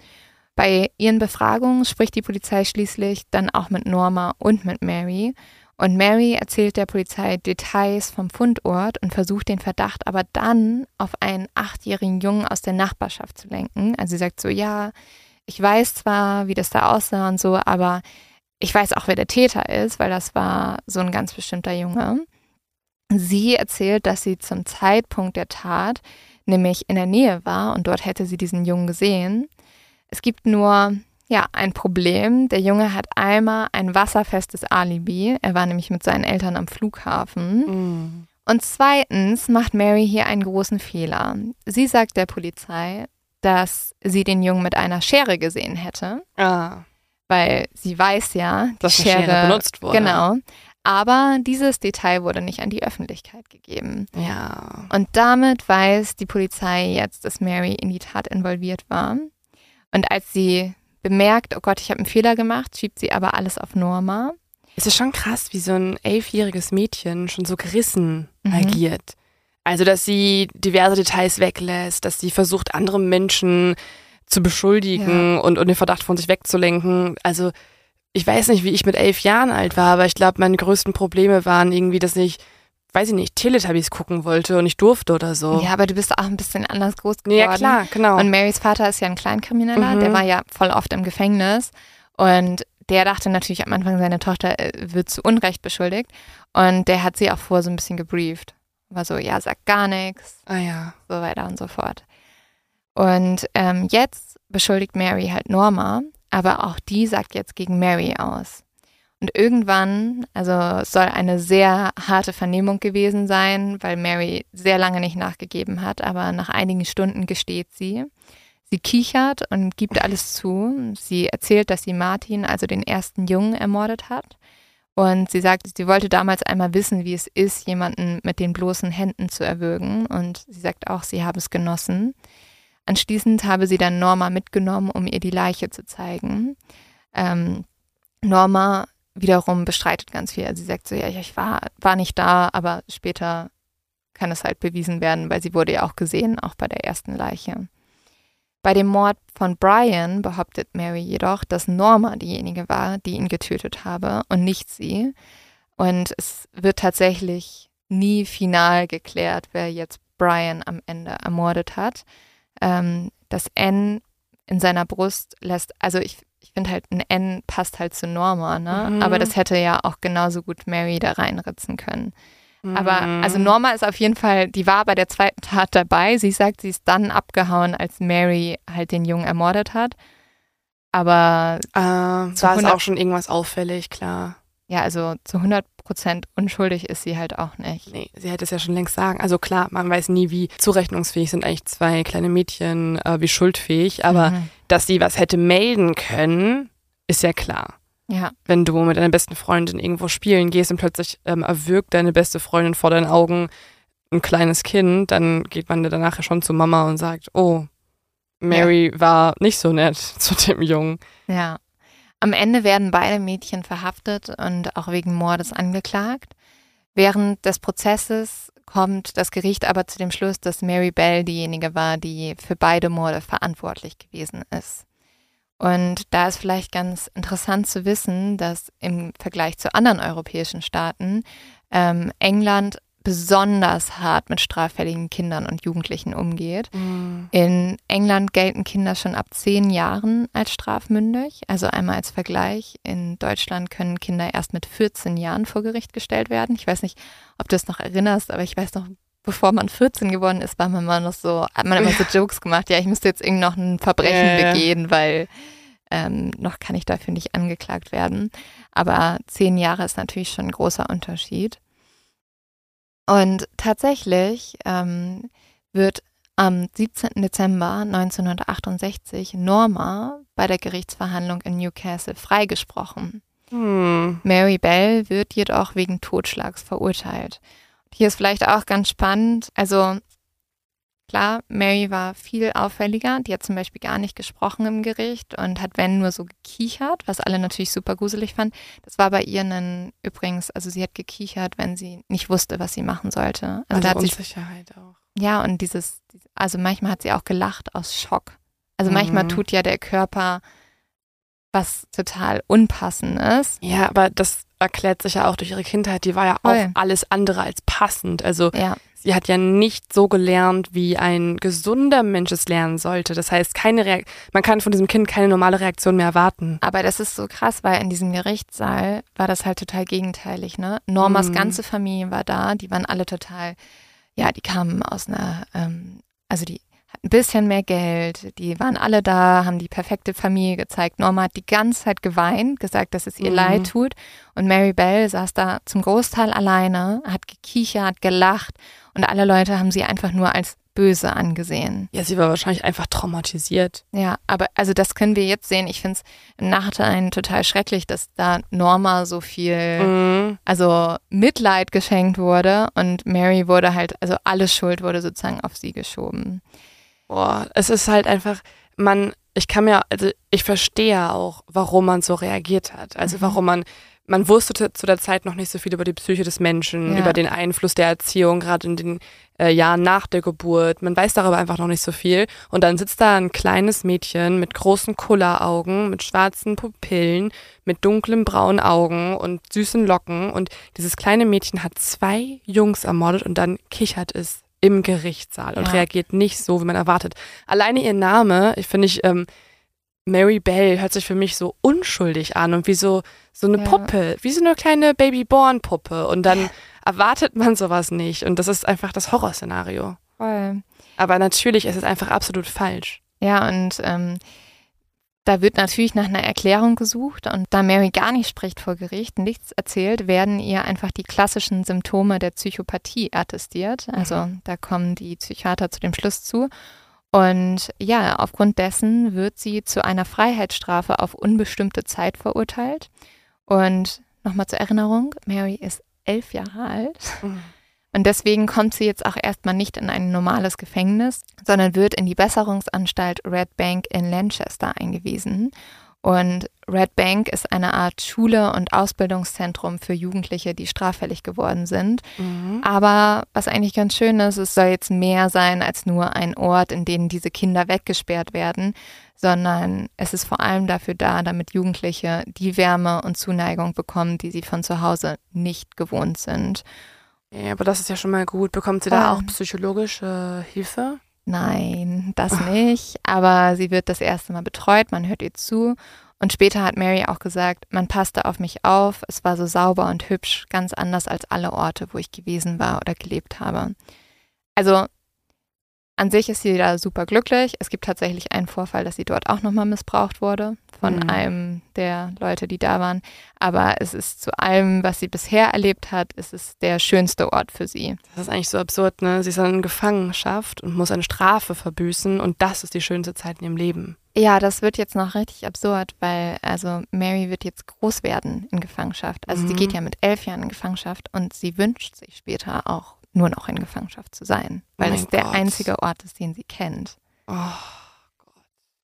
Bei ihren Befragungen spricht die Polizei schließlich dann auch mit Norma und mit Mary. Und Mary erzählt der Polizei Details vom Fundort und versucht den Verdacht aber dann auf einen achtjährigen Jungen aus der Nachbarschaft zu lenken. Also sie sagt so, ja, ich weiß zwar, wie das da aussah und so, aber ich weiß auch, wer der Täter ist, weil das war so ein ganz bestimmter Junge. Sie erzählt, dass sie zum Zeitpunkt der Tat nämlich in der Nähe war und dort hätte sie diesen Jungen gesehen. Es gibt nur ja, ein Problem. Der Junge hat einmal ein wasserfestes Alibi. Er war nämlich mit seinen Eltern am Flughafen. Mm. Und zweitens macht Mary hier einen großen Fehler. Sie sagt der Polizei, dass sie den Jungen mit einer Schere gesehen hätte. Ah. Weil sie weiß ja, die Dass Schere, Schere benutzt wurde. Genau. Aber dieses Detail wurde nicht an die Öffentlichkeit gegeben. Ja. Und damit weiß die Polizei jetzt, dass Mary in die Tat involviert war. Und als sie bemerkt, oh Gott, ich habe einen Fehler gemacht, schiebt sie aber alles auf Norma. Es ist schon krass, wie so ein elfjähriges Mädchen schon so gerissen Mhm. agiert. Also, dass sie diverse Details weglässt, dass sie versucht, andere Menschen zu beschuldigen und, und den Verdacht von sich wegzulenken. Also, ich weiß nicht, wie ich mit elf Jahren alt war, aber ich glaube, meine größten Probleme waren irgendwie, dass ich, weiß ich nicht, Teletubbies gucken wollte und ich durfte oder so. Ja, aber du bist auch ein bisschen anders groß geworden. ja klar, genau. Und Marys Vater ist ja ein Kleinkrimineller, Mhm. der war ja voll oft im Gefängnis. Und der dachte natürlich am Anfang, seine Tochter äh, wird zu Unrecht beschuldigt. Und der hat sie auch vor so ein bisschen gebrieft. War so, ja, sag gar nichts, ah ja. so weiter und so fort. Und ähm, jetzt beschuldigt Mary halt Norma, aber auch die sagt jetzt gegen Mary aus. Und irgendwann, also es soll eine sehr harte Vernehmung gewesen sein, weil Mary sehr lange nicht nachgegeben hat, aber nach einigen Stunden gesteht sie. Sie kichert und gibt alles zu. Sie erzählt, dass sie Martin, also den ersten Jungen, ermordet hat. Und sie sagt, sie wollte damals einmal wissen, wie es ist, jemanden mit den bloßen Händen zu erwürgen. Und sie sagt auch, sie habe es genossen. Anschließend habe sie dann Norma mitgenommen, um ihr die Leiche zu zeigen. Ähm, Norma wiederum bestreitet ganz viel. Also sie sagt so, ja, ich war, war nicht da, aber später kann es halt bewiesen werden, weil sie wurde ja auch gesehen, auch bei der ersten Leiche. Bei dem Mord von Brian behauptet Mary jedoch, dass Norma diejenige war, die ihn getötet habe und nicht sie. Und es wird tatsächlich nie final geklärt, wer jetzt Brian am Ende ermordet hat. Ähm, das N in seiner Brust lässt, also ich, ich finde halt, ein N passt halt zu Norma, ne? Mhm. Aber das hätte ja auch genauso gut Mary da reinritzen können. Aber Mhm. also Norma ist auf jeden Fall, die war bei der zweiten Tat dabei. Sie sagt, sie ist dann abgehauen, als Mary halt den Jungen ermordet hat. Aber äh, da ist 100 auch schon irgendwas auffällig, klar. Ja, also zu 100 Prozent unschuldig ist sie halt auch nicht. Nee, sie hätte es ja schon längst sagen. Also klar, man weiß nie, wie zurechnungsfähig sind eigentlich zwei kleine Mädchen, äh, wie schuldfähig, aber Mhm. dass sie was hätte melden können, ist ja klar. Ja, Wenn du mit deiner besten Freundin irgendwo spielen gehst und plötzlich ähm, erwürgt deine beste Freundin vor deinen Augen ein kleines Kind, dann geht man danach ja schon zu Mama und sagt, oh, Mary war nicht so nett zu dem Jungen. ja. Am Ende werden beide Mädchen verhaftet und auch wegen Mordes angeklagt. Während des Prozesses kommt das Gericht aber zu dem Schluss, dass Mary Bell diejenige war, die für beide Morde verantwortlich gewesen ist. Und da ist vielleicht ganz interessant zu wissen, dass im Vergleich zu anderen europäischen Staaten ähm, England besonders hart mit straffälligen Kindern und Jugendlichen umgeht. In England gelten Kinder schon ab zehn Jahren als strafmündig. Also einmal als Vergleich. In Deutschland können Kinder erst mit 14 Jahren vor Gericht gestellt werden. Ich weiß nicht, ob du es noch erinnerst, aber ich weiß noch, bevor man 14 geworden ist, war man immer noch so, hat man immer so Jokes gemacht, ja, ich müsste jetzt irgendwie noch ein Verbrechen Ja, ja. begehen, weil ähm, noch kann ich dafür nicht angeklagt werden. Aber zehn Jahre ist natürlich schon ein großer Unterschied. Und tatsächlich ähm, wird am 17. Dezember 1968 Norma bei der Gerichtsverhandlung in Newcastle freigesprochen. Hm. Mary Bell wird jedoch wegen Totschlags verurteilt. Hier ist vielleicht auch ganz spannend, also klar, Mary war viel auffälliger, die hat zum Beispiel gar nicht gesprochen im Gericht und hat, wenn, nur so gekichert, was alle natürlich super gruselig fanden. Das war bei ihr ein, übrigens, also sie hat gekichert, wenn sie nicht wusste, was sie machen sollte. Also, Also da hat sie Unsicherheit auch. ja, und dieses, also manchmal hat sie auch gelacht aus Schock. Also manchmal Mhm. tut ja der Körper was total Unpassendes. Ja, aber das erklärt sich ja auch durch ihre Kindheit. Die war ja auch Voll. alles andere als passend. Also Ja, sie hat ja nicht so gelernt, wie ein gesunder Mensch es lernen sollte. Das heißt, keine Reak man kann von diesem Kind keine normale Reaktion mehr erwarten. aber das ist so krass, weil in diesem Gerichtssaal war das halt total gegenteilig, ne? Normas Mhm. ganze Familie war da, die waren alle total, ja, die kamen aus einer, ähm, also die ein bisschen mehr Geld. Die waren alle da, haben die perfekte Familie gezeigt. Norma hat die ganze Zeit geweint, gesagt, dass es ihr Mhm. leid tut. Und Mary Bell saß da zum Großteil alleine, hat gekichert, gelacht und alle Leute haben sie einfach nur als böse angesehen. Ja, sie war wahrscheinlich einfach traumatisiert. Ja, aber also das können wir jetzt sehen. Ich finde es im Nachhinein total schrecklich, dass da Norma so viel, Mhm. also Mitleid geschenkt wurde und Mary wurde halt, also alle Schuld wurde sozusagen auf sie geschoben. Boah, es ist halt einfach, man, ich kann mir, also ich verstehe ja auch, warum man so reagiert hat. Also Mhm. warum man, man wusste zu- der Zeit noch nicht so viel über die Psyche des Menschen, Ja. über den Einfluss der Erziehung, gerade in den äh, Jahren nach der Geburt. Man weiß darüber einfach noch nicht so viel. Und dann sitzt da ein kleines Mädchen mit großen Kulleraugen, mit schwarzen Pupillen, mit dunklen braunen Augen und süßen Locken. Und dieses kleine Mädchen hat zwei Jungs ermordet und dann kichert es im Gerichtssaal und Ja. reagiert nicht so, wie man erwartet. Alleine ihr Name, ich finde ich, ähm, Mary Bell hört sich für mich so unschuldig an und wie so, so eine Ja. Puppe, wie so eine kleine Babyborn-Puppe. Und dann erwartet man sowas nicht. Und das ist einfach das Horrorszenario. Voll. Aber natürlich ist es einfach absolut falsch. Ja, und ähm, da wird natürlich nach einer Erklärung gesucht und da Mary gar nicht spricht vor Gericht, nichts erzählt, werden ihr einfach die klassischen Symptome der Psychopathie attestiert. Also da kommen die Psychiater zu dem Schluss zu. Und ja, aufgrund dessen wird sie zu einer Freiheitsstrafe auf unbestimmte Zeit verurteilt. Und nochmal zur Erinnerung, Mary ist elf Jahre alt. Und deswegen kommt sie jetzt auch erstmal nicht in ein normales Gefängnis, sondern wird in die Besserungsanstalt Red Bank in Lancaster eingewiesen. Und Red Bank ist eine Art Schule und Ausbildungszentrum für Jugendliche, die straffällig geworden sind. Mhm. Aber was eigentlich ganz schön ist, es soll jetzt mehr sein als nur ein Ort, in dem diese Kinder weggesperrt werden, sondern es ist vor allem dafür da, damit Jugendliche die Wärme und Zuneigung bekommen, die sie von zu Hause nicht gewohnt sind. Ja, aber das ist ja schon mal gut. Bekommt sie da Voll. auch psychologische Hilfe? Nein, das nicht. Aber sie wird das erste Mal betreut, man hört ihr zu. Und später hat Mary auch gesagt, man passte auf mich auf, es war so sauber und hübsch, ganz anders als alle Orte, wo ich gewesen war oder gelebt habe. Also an sich ist sie da super glücklich. Es gibt tatsächlich einen Vorfall, dass sie dort auch nochmal missbraucht wurde von Mhm. einem der Leute, die da waren. Aber es ist zu allem, was sie bisher erlebt hat, ist es der schönste Ort für sie. Das ist eigentlich so absurd, ne? Sie ist dann in Gefangenschaft und muss eine Strafe verbüßen und das ist die schönste Zeit in ihrem Leben. Ja, das wird jetzt noch richtig absurd, weil also Mary wird jetzt groß werden in Gefangenschaft. Also sie Mhm. geht ja mit elf Jahren in Gefangenschaft und sie wünscht sich später auch nur noch in Gefangenschaft zu sein, weil Mein es der Gott. einzige Ort ist, den sie kennt. Oh.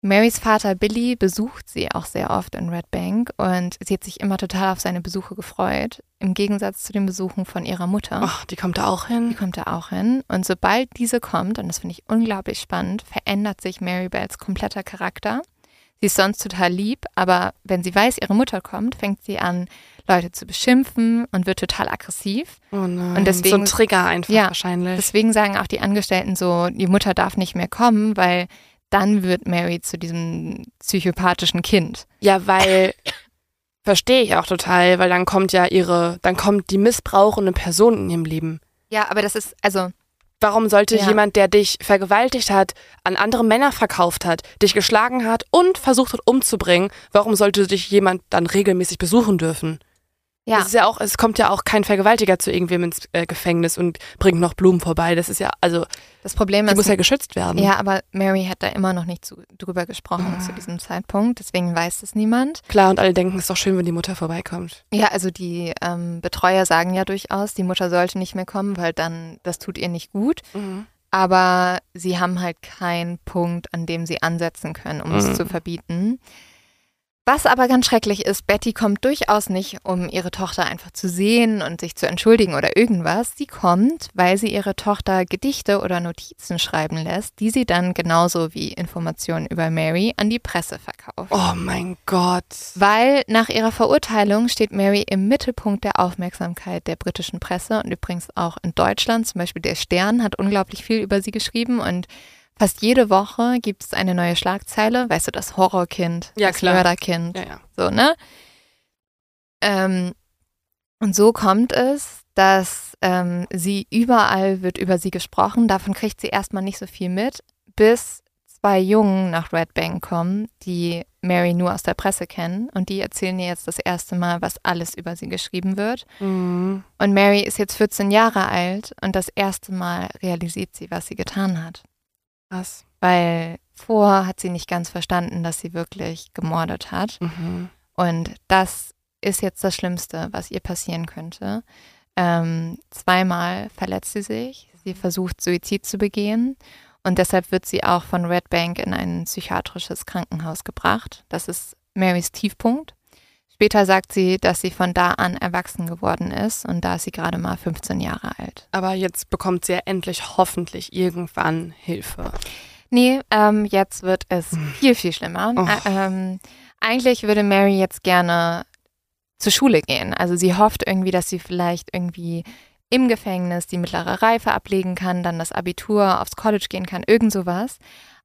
Marys Vater Billy besucht sie auch sehr oft in Red Bank und sie hat sich immer total auf seine Besuche gefreut, im Gegensatz zu den Besuchen von ihrer Mutter. oh, die kommt da auch Die hin. kommt da auch hin. Und sobald diese kommt, und das finde ich unglaublich spannend, verändert sich Mary Bells kompletter Charakter. Sie ist sonst total lieb, aber wenn sie weiß, ihre Mutter kommt, fängt sie an, Leute zu beschimpfen und wird total aggressiv. Oh nein. Und deswegen- so ein Trigger einfach Ja, wahrscheinlich. Deswegen sagen auch die Angestellten so, die Mutter darf nicht mehr kommen, weil dann wird Mary zu diesem psychopathischen Kind. Ja, weil verstehe ich auch total, weil dann kommt ja ihre, dann kommt die missbrauchende Person in ihrem Leben. Ja, aber das ist, also, Warum sollte Ja. jemand, der dich vergewaltigt hat, an andere Männer verkauft hat, dich geschlagen hat und versucht hat umzubringen, warum sollte dich jemand dann regelmäßig besuchen dürfen? Ja. Ja auch, es kommt ja auch kein Vergewaltiger zu irgendwem ins äh, Gefängnis und bringt noch Blumen vorbei. Das ist ja, also, Das Problem die ist, muss ja geschützt werden. ja, aber Mary hat da immer noch nicht zu, drüber gesprochen Ah. zu diesem Zeitpunkt, deswegen weiß es niemand. Klar, und alle denken, es ist doch schön, wenn die Mutter vorbeikommt. Ja, also die ähm, Betreuer sagen ja durchaus, die Mutter sollte nicht mehr kommen, weil dann, das tut ihr nicht gut. Aber sie haben halt keinen Punkt, an dem sie ansetzen können, um Mhm. es zu verbieten. Was aber ganz schrecklich ist, Betty kommt durchaus nicht, um ihre Tochter einfach zu sehen und sich zu entschuldigen oder irgendwas. Sie kommt, weil sie ihre Tochter Gedichte oder Notizen schreiben lässt, die sie dann genauso wie Informationen über Mary an die Presse verkauft. Oh mein Gott. Weil nach ihrer Verurteilung steht Mary im Mittelpunkt der Aufmerksamkeit der britischen Presse und übrigens auch in Deutschland. Zum Beispiel der Stern hat unglaublich viel über sie geschrieben und fast jede Woche gibt es eine neue Schlagzeile. Weißt du, das Horrorkind, Ja, das klar. Mörderkind, Ja, ja. so, ne? Ähm, und so kommt es, dass ähm, sie überall wird über sie gesprochen. Davon kriegt sie erstmal nicht so viel mit, bis zwei Jungen nach Red Bank kommen, die Mary nur aus der Presse kennen und die erzählen ihr jetzt das erste Mal, was alles über sie geschrieben wird. Mhm. Und Mary ist jetzt 14 Jahre alt und das erste Mal realisiert sie, was sie getan hat. Krass. Weil vor hat sie nicht ganz verstanden, dass sie wirklich gemordet hat. Mhm. Und das ist jetzt das Schlimmste, was ihr passieren könnte. Ähm, zweimal verletzt sie sich. Sie versucht, Suizid zu begehen. Und deshalb wird sie auch von Red Bank in ein psychiatrisches Krankenhaus gebracht. Das ist Marys Tiefpunkt. Später sagt sie, dass sie von da an erwachsen geworden ist und da ist sie gerade mal 15 Jahre alt. Aber jetzt bekommt sie ja endlich hoffentlich irgendwann Hilfe. Nee, ähm, jetzt wird es viel, viel schlimmer. Oh. Ä ähm, eigentlich würde Mary jetzt gerne zur Schule gehen. Also sie hofft irgendwie, dass sie vielleicht irgendwie im Gefängnis die mittlere Reife ablegen kann, dann das Abitur aufs College gehen kann, irgend sowas.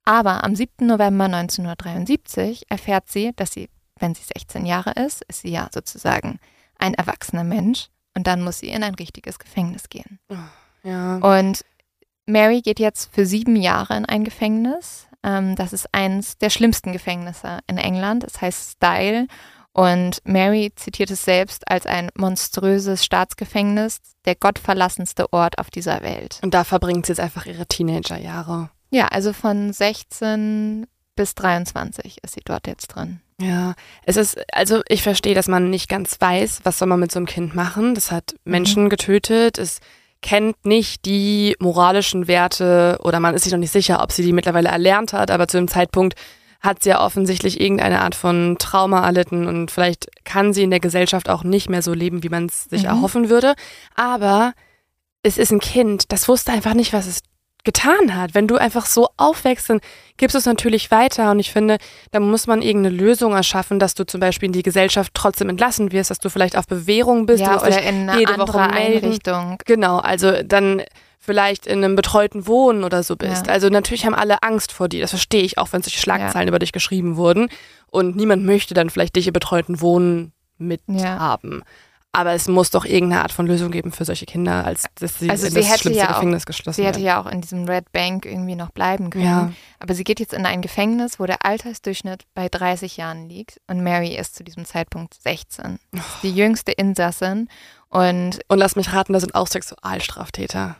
Aber am 7. November 1973 erfährt sie, dass sie, wenn sie 16 Jahre ist, ist sie ja sozusagen ein erwachsener Mensch und dann muss sie in ein richtiges Gefängnis gehen. Ja. Und Mary geht jetzt für sieben Jahre in ein Gefängnis. Ähm, das ist eins der schlimmsten Gefängnisse in England. Es heißt Style. Und Mary zitiert es selbst als ein monströses Staatsgefängnis, der gottverlassenste Ort auf dieser Welt. Und da verbringt sie jetzt einfach ihre Teenagerjahre. Ja, also von 16 bis 23 ist sie dort jetzt drin. Ja, es ist, also ich verstehe, dass man nicht ganz weiß, was soll man mit so einem Kind machen. Das hat Menschen getötet, es kennt nicht die moralischen Werte oder man ist sich noch nicht sicher, ob sie die mittlerweile erlernt hat, aber zu dem Zeitpunkt hat sie ja offensichtlich irgendeine Art von Trauma erlitten und vielleicht kann sie in der Gesellschaft auch nicht mehr so leben, wie man es sich Mhm. erhoffen würde. Aber es ist ein Kind, das wusste einfach nicht, was es getan hat. Wenn du einfach so aufwächst, dann gibst du es natürlich weiter. Und ich finde, da muss man irgendeine Lösung erschaffen, dass du zum Beispiel in die Gesellschaft trotzdem entlassen wirst, dass du vielleicht auf Bewährung bist. ja, oder in eine jede Woche melden. Einrichtung. Genau, also dann vielleicht in einem betreuten Wohnen oder so bist. Ja. Also natürlich haben alle Angst vor dir. Das verstehe ich, auch wenn solche Schlagzeilen über dich geschrieben wurden. Und niemand möchte dann vielleicht dich im betreuten Wohnen mithaben. Aber es muss doch irgendeine Art von Lösung geben für solche Kinder, als dass sie Also in sie das hätte schlimmste ja auch- Gefängnis geschlossen Sie hätte werden. ja auch in diesem Red Bank irgendwie noch bleiben können. Ja. Aber sie geht jetzt in ein Gefängnis, wo der Altersdurchschnitt bei 30 Jahren liegt. Und Mary ist zu diesem Zeitpunkt 16. Oh. Die jüngste Insassin. Und Und lass mich raten, da sind auch Sexualstraftäter.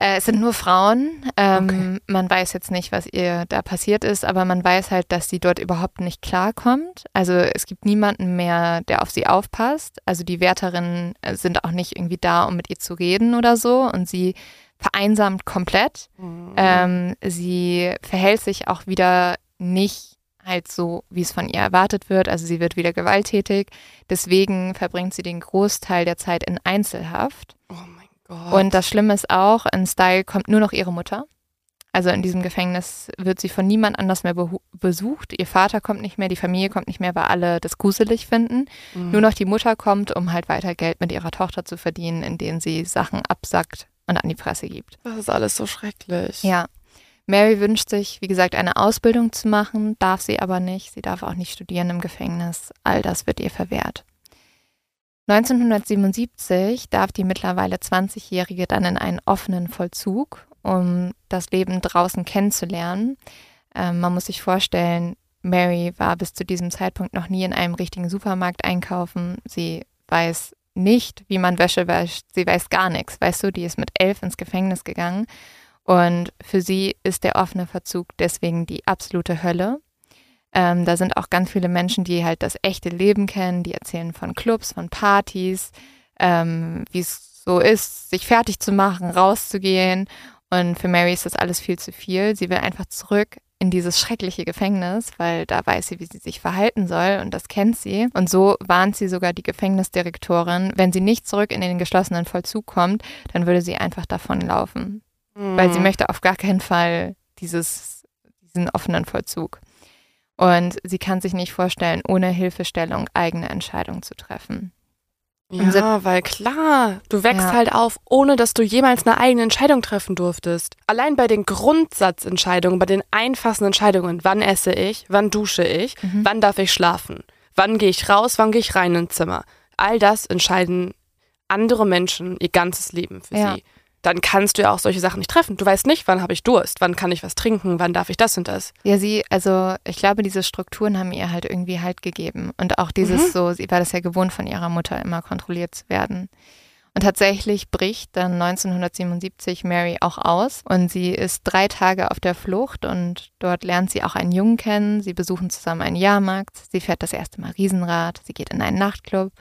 Äh, es sind nur Frauen. Ähm, Man weiß jetzt nicht, was ihr da passiert ist, aber man weiß halt, dass sie dort überhaupt nicht klarkommt. Also es gibt niemanden mehr, der auf sie aufpasst. Also die Wärterinnen äh, sind auch nicht irgendwie da, um mit ihr zu reden oder so. Und sie vereinsamt komplett. Ähm, sie verhält sich auch wieder nicht halt so, wie es von ihr erwartet wird. Also sie wird wieder gewalttätig. Deswegen verbringt sie den Großteil der Zeit in Einzelhaft. oh Gott. Und das Schlimme ist auch, in Style kommt nur noch ihre Mutter. Also in diesem Gefängnis wird sie von niemand anders mehr besucht. Ihr Vater kommt nicht mehr, die Familie kommt nicht mehr, weil alle das gruselig finden. Mhm. Nur noch die Mutter kommt, um halt weiter Geld mit ihrer Tochter zu verdienen, indem sie Sachen absackt und an die Presse gibt. das ist alles so schrecklich. Ja. Mary wünscht sich, wie gesagt, eine Ausbildung zu machen, darf sie aber nicht. Sie darf auch nicht studieren im Gefängnis. All das wird ihr verwehrt. 1977 darf die mittlerweile 20-Jährige dann in einen offenen Vollzug, um das Leben draußen kennenzulernen. Ähm, man muss sich vorstellen, Mary war bis zu diesem Zeitpunkt noch nie in einem richtigen Supermarkt einkaufen. Sie weiß nicht, wie man Wäsche wäscht. Sie weiß gar nichts. Weißt du, die ist mit elf ins Gefängnis gegangen. Und für sie ist der offene Verzug deswegen die absolute Hölle. Ähm, da sind auch ganz viele Menschen, die halt das echte Leben kennen, die erzählen von Clubs, von Partys, ähm, wie es so ist, sich fertig zu machen, rauszugehen. Und für Mary ist das alles viel zu viel. Sie will einfach zurück in dieses schreckliche Gefängnis, weil da weiß sie, wie sie sich verhalten soll und das kennt sie. Und so warnt sie sogar die Gefängnisdirektorin, wenn sie nicht zurück in den geschlossenen Vollzug kommt, dann würde sie einfach davonlaufen Mhm. weil sie möchte auf gar keinen Fall dieses, diesen offenen Vollzug. Und sie kann sich nicht vorstellen, ohne Hilfestellung eigene Entscheidungen zu treffen. Ja, weil klar, du wächst Ja. halt auf, ohne dass du jemals eine eigene Entscheidung treffen durftest. Allein bei den Grundsatzentscheidungen, bei den einfachsten Entscheidungen, wann esse ich, wann dusche ich, Mhm. wann darf ich schlafen, wann gehe ich raus, wann gehe ich rein ins Zimmer. All das entscheiden andere Menschen ihr ganzes Leben für Ja. sie. Dann kannst du ja auch solche Sachen nicht treffen. Du weißt nicht, wann habe ich Durst, wann kann ich was trinken, wann darf ich das und das. Ja, sie, also ich glaube, diese Strukturen haben ihr halt irgendwie Halt gegeben. Und auch dieses Mhm. so, sie war das ja gewohnt, von ihrer Mutter immer kontrolliert zu werden. Und tatsächlich bricht dann 1977 Mary auch aus und sie ist drei Tage auf der Flucht und dort lernt sie auch einen Jungen kennen. Sie besuchen zusammen einen Jahrmarkt, sie fährt das erste Mal Riesenrad, sie geht in einen Nachtclub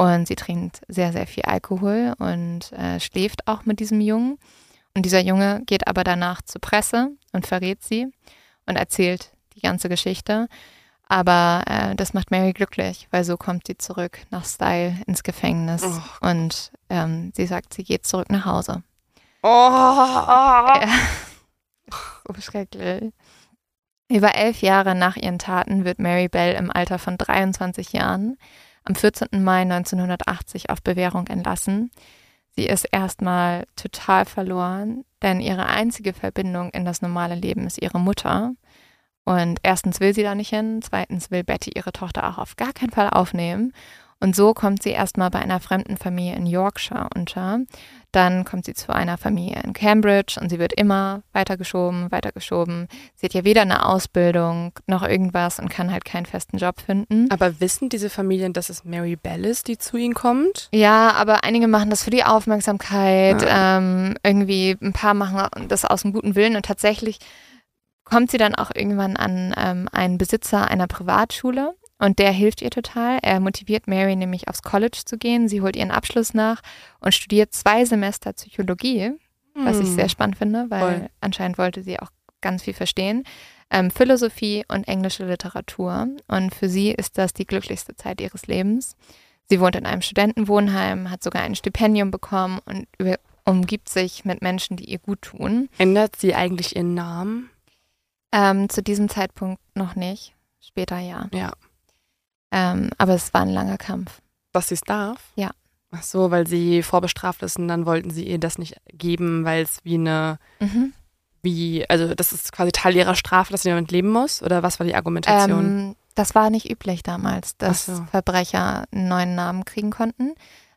und sie trinkt sehr, sehr viel Alkohol und äh, schläft auch mit diesem Jungen. Und dieser Junge geht aber danach zur Presse und verrät sie und erzählt die ganze Geschichte. Aber äh, das macht Mary glücklich, weil so kommt sie zurück nach Style ins Gefängnis. Oh. Und ähm, sie sagt, sie geht zurück nach Hause. Oh, Ja. So schrecklich. Über elf Jahre nach ihren Taten wird Mary Bell im Alter von 23 Jahren am 14. Mai 1980 auf Bewährung entlassen. Sie ist erstmal total verloren, denn ihre einzige Verbindung in das normale Leben ist ihre Mutter. Und erstens will sie da nicht hin, zweitens will Betty ihre Tochter auch auf gar keinen Fall aufnehmen. Und so kommt sie erstmal bei einer fremden Familie in Yorkshire unter. Dann kommt sie zu einer Familie in Cambridge und sie wird immer weitergeschoben, weitergeschoben. Sie hat ja weder eine Ausbildung noch irgendwas und kann halt keinen festen Job finden. Aber wissen diese Familien, dass es Mary Bell ist, die zu ihnen kommt? Ja, aber einige machen das für die Aufmerksamkeit. Ähm, irgendwie ein paar machen das aus dem guten Willen und tatsächlich kommt sie dann auch irgendwann an ähm, einen Besitzer einer Privatschule und der hilft ihr total. Er motiviert Mary nämlich aufs College zu gehen. Sie holt ihren Abschluss nach und studiert zwei Semester Psychologie, was ich Hm. sehr spannend finde, weil Voll. anscheinend wollte sie auch ganz viel verstehen. Ähm, Philosophie und englische Literatur. Und für sie ist das die glücklichste Zeit ihres Lebens. Sie wohnt in einem Studentenwohnheim, hat sogar ein Stipendium bekommen und umgibt sich mit Menschen, die ihr gut tun. Ändert sie eigentlich ihren Namen? Ähm, zu diesem Zeitpunkt noch nicht. Später ja. Ja. Ähm, aber es war ein langer Kampf. Dass sie es darf? Ja. Ach so, weil sie vorbestraft ist und dann wollten sie ihr das nicht geben, weil es wie eine, Mhm. wie, also das ist quasi Teil ihrer Strafe, dass sie damit leben muss? Oder was war die Argumentation? Ähm, das war nicht üblich damals, dass so. Verbrecher einen neuen Namen kriegen konnten.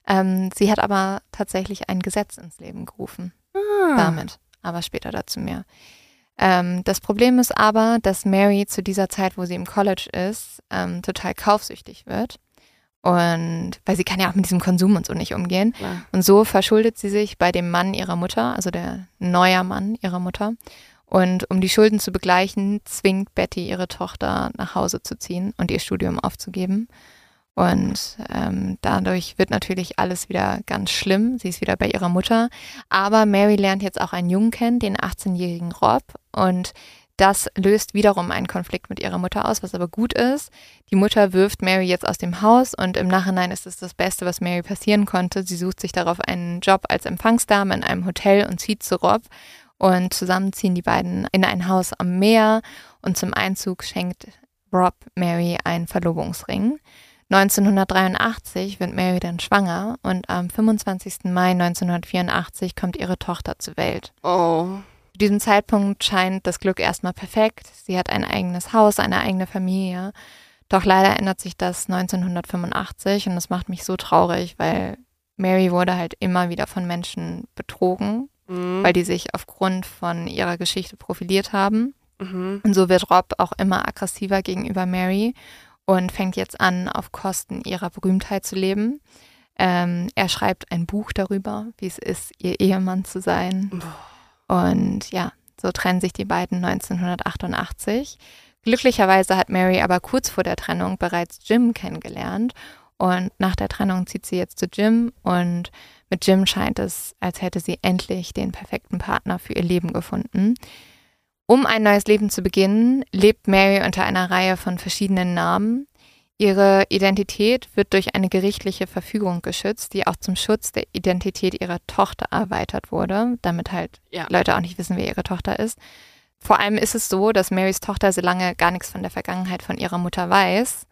Ähm, sie hat aber tatsächlich ein Gesetz ins Leben gerufen. ah. damit, aber später dazu mehr. Ähm, das Problem ist aber, dass Mary zu dieser Zeit, wo sie im College ist, ähm, total kaufsüchtig wird. Und weil sie kann ja auch mit diesem Konsum und so nicht umgehen. Klar. Und so verschuldet sie sich bei dem Mann ihrer Mutter, also der neuer Mann ihrer Mutter. Und um die Schulden zu begleichen, zwingt Betty ihre Tochter nach Hause zu ziehen und ihr Studium aufzugeben. Und ähm, dadurch wird natürlich alles wieder ganz schlimm. Sie ist wieder bei ihrer Mutter. Aber Mary lernt jetzt auch einen Jungen kennen, den 18-jährigen Rob. Und das löst wiederum einen Konflikt mit ihrer Mutter aus, was aber gut ist. Die Mutter wirft Mary jetzt aus dem Haus und im Nachhinein ist es das Beste, was Mary passieren konnte. Sie sucht sich darauf einen Job als Empfangsdame in einem Hotel und zieht zu Rob. Und zusammen ziehen die beiden in ein Haus am Meer und zum Einzug schenkt Rob Mary einen Verlobungsring. 1983 wird Mary dann schwanger und am 25. Mai 1984 kommt ihre Tochter zur Welt. Oh. Zu diesem Zeitpunkt scheint das Glück erstmal perfekt. Sie hat ein eigenes Haus, eine eigene Familie. Doch leider ändert sich das 1985 und das macht mich so traurig, weil Mary wurde halt immer wieder von Menschen betrogen, Mhm. weil die sich aufgrund von ihrer Geschichte profiliert haben. Mhm. Und so wird Rob auch immer aggressiver gegenüber Mary und fängt jetzt an, auf Kosten ihrer Berühmtheit zu leben. Ähm, er schreibt ein Buch darüber, wie es ist, ihr Ehemann zu sein. Und ja, so trennen sich die beiden 1988. Glücklicherweise hat Mary aber kurz vor der Trennung bereits Jim kennengelernt. Und nach der Trennung zieht sie jetzt zu Jim. Und mit Jim scheint es, als hätte sie endlich den perfekten Partner für ihr Leben gefunden. Um ein neues Leben zu beginnen, lebt Mary unter einer Reihe von verschiedenen Namen. Ihre Identität wird durch eine gerichtliche Verfügung geschützt, die auch zum Schutz der Identität ihrer Tochter erweitert wurde, damit halt Ja. Leute auch nicht wissen, wer ihre Tochter ist. Vor allem ist es so, dass Marys Tochter so lange gar nichts von der Vergangenheit von ihrer Mutter weiß,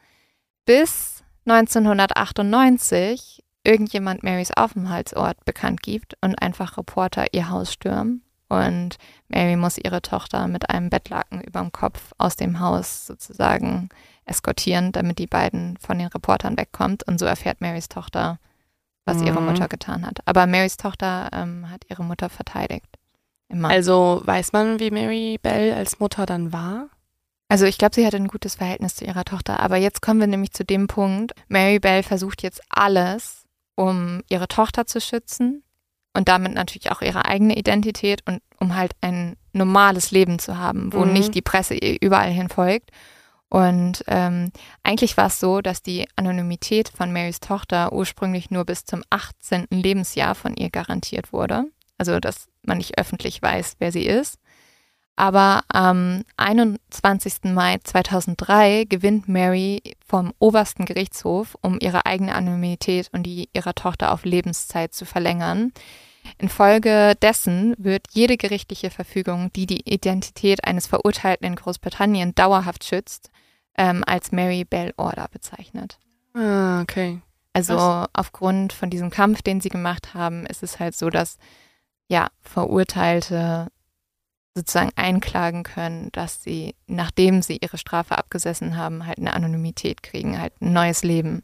bis 1998 irgendjemand Marys Aufenthaltsort bekannt gibt und einfach Reporter ihr Haus stürmen. Und Mary muss ihre Tochter mit einem Bettlaken überm Kopf aus dem Haus sozusagen eskortieren, damit die beiden von den Reportern wegkommt. Und so erfährt Marys Tochter was Mhm. ihre Mutter getan hat. Aber Marys Tochter ähm, hat ihre Mutter verteidigt. Immer. Also weiß man, wie Mary Bell als Mutter dann war? Also ich glaube, sie hatte ein gutes Verhältnis zu ihrer Tochter. Aber jetzt kommen wir nämlich zu dem Punkt, Mary Bell versucht jetzt alles, um ihre Tochter zu schützen und damit natürlich auch ihre eigene Identität und um halt ein normales Leben zu haben, wo Mhm. nicht die Presse ihr überall hin folgt. Und ähm, eigentlich war es so, dass die Anonymität von Marys Tochter ursprünglich nur bis zum 18. Lebensjahr von ihr garantiert wurde. Also, dass man nicht öffentlich weiß, wer sie ist. Aber am 21. Mai 2003 gewinnt Mary vom obersten Gerichtshof, um ihre eigene Anonymität und die ihrer Tochter auf Lebenszeit zu verlängern. Infolgedessen wird jede gerichtliche Verfügung, die die Identität eines Verurteilten in Großbritannien dauerhaft schützt, ähm, als Mary Bell Order bezeichnet. Ah, okay. Also Krass. aufgrund von diesem Kampf, den sie gemacht haben, ist es halt so, dass ja Verurteilte sozusagen einklagen können, dass sie, nachdem sie ihre Strafe abgesessen haben, halt eine Anonymität kriegen, halt ein neues Leben.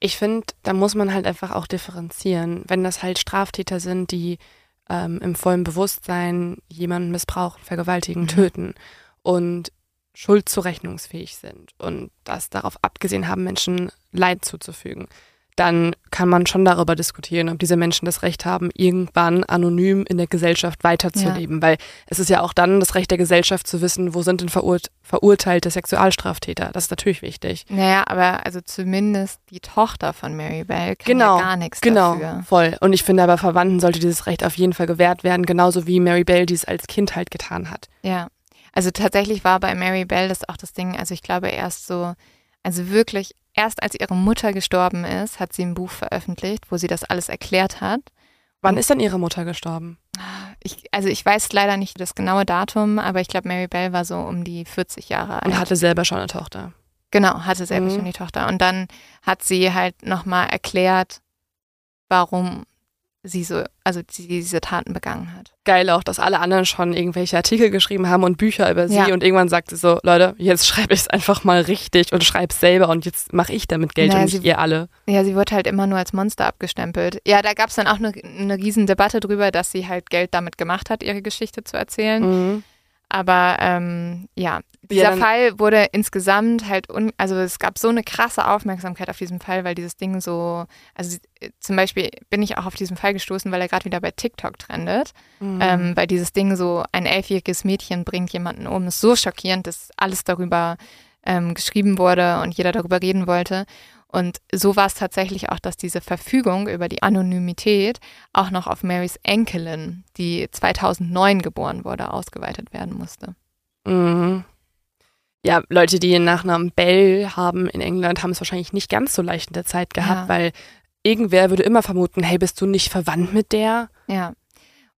Ich finde, da muss man halt einfach auch differenzieren. Wenn das halt Straftäter sind, die ähm, im vollen Bewusstsein jemanden missbrauchen, vergewaltigen, Mhm. töten und schuldzurechnungsfähig sind und das darauf abgesehen haben, Menschen Leid zuzufügen, dann kann man schon darüber diskutieren, ob diese Menschen das Recht haben, irgendwann anonym in der Gesellschaft weiterzuleben. Weil es ist ja auch dann das Recht der Gesellschaft zu wissen, wo sind denn verurt verurteilte Sexualstraftäter. Das ist natürlich wichtig. Naja, aber also zumindest die Tochter von Mary Bell kann Genau, ja gar nichts Genau, dafür. voll. Und ich finde aber Verwandten sollte dieses Recht auf jeden Fall gewährt werden, genauso wie Mary Bell dies als Kind halt getan hat. Ja, also tatsächlich war bei Mary Bell das auch das Ding, also ich glaube erst so, also wirklich erst als ihre Mutter gestorben ist, hat sie ein Buch veröffentlicht, wo sie das alles erklärt hat. Wann ist denn ihre Mutter gestorben? Ich, also ich weiß leider nicht das genaue Datum, aber ich glaube Mary Bell war so um die 40 Jahre alt. Und hatte selber schon eine Tochter. genau, hatte selber Mhm. schon die Tochter. Und dann hat sie halt nochmal erklärt, warum sie so, also sie diese Taten begangen hat. Geil auch, dass alle anderen schon irgendwelche Artikel geschrieben haben und Bücher über sie Ja. und irgendwann sagte sie so, Leute, jetzt schreibe ich es einfach mal richtig und schreibe es selber und jetzt mache ich damit Geld Naja, und nicht sie- ihr alle. Ja, sie wurde halt immer nur als Monster abgestempelt. Ja, da gab es dann auch eine, eine riesen Debatte drüber, dass sie halt Geld damit gemacht hat, ihre Geschichte zu erzählen. Mhm. Aber ähm, ja, dieser dann- Fall wurde insgesamt halt, un also es gab so eine krasse Aufmerksamkeit auf diesen Fall, weil dieses Ding so, also äh, zum Beispiel bin ich auch auf diesen Fall gestoßen, weil er gerade wieder bei TikTok trendet, Mhm. ähm, weil dieses Ding so, ein elfjähriges Mädchen bringt jemanden um, ist so schockierend, dass alles darüber ähm, geschrieben wurde und jeder darüber reden wollte. Und so war es tatsächlich auch, dass diese Verfügung über die Anonymität auch noch auf Marys Enkelin, die 2009 geboren wurde, ausgeweitet werden musste. Mhm. Ja, Leute, die den Nachnamen Bell haben in England, haben es wahrscheinlich nicht ganz so leicht in der Zeit gehabt, Ja. weil irgendwer würde immer vermuten, hey, bist du nicht verwandt mit der? Ja.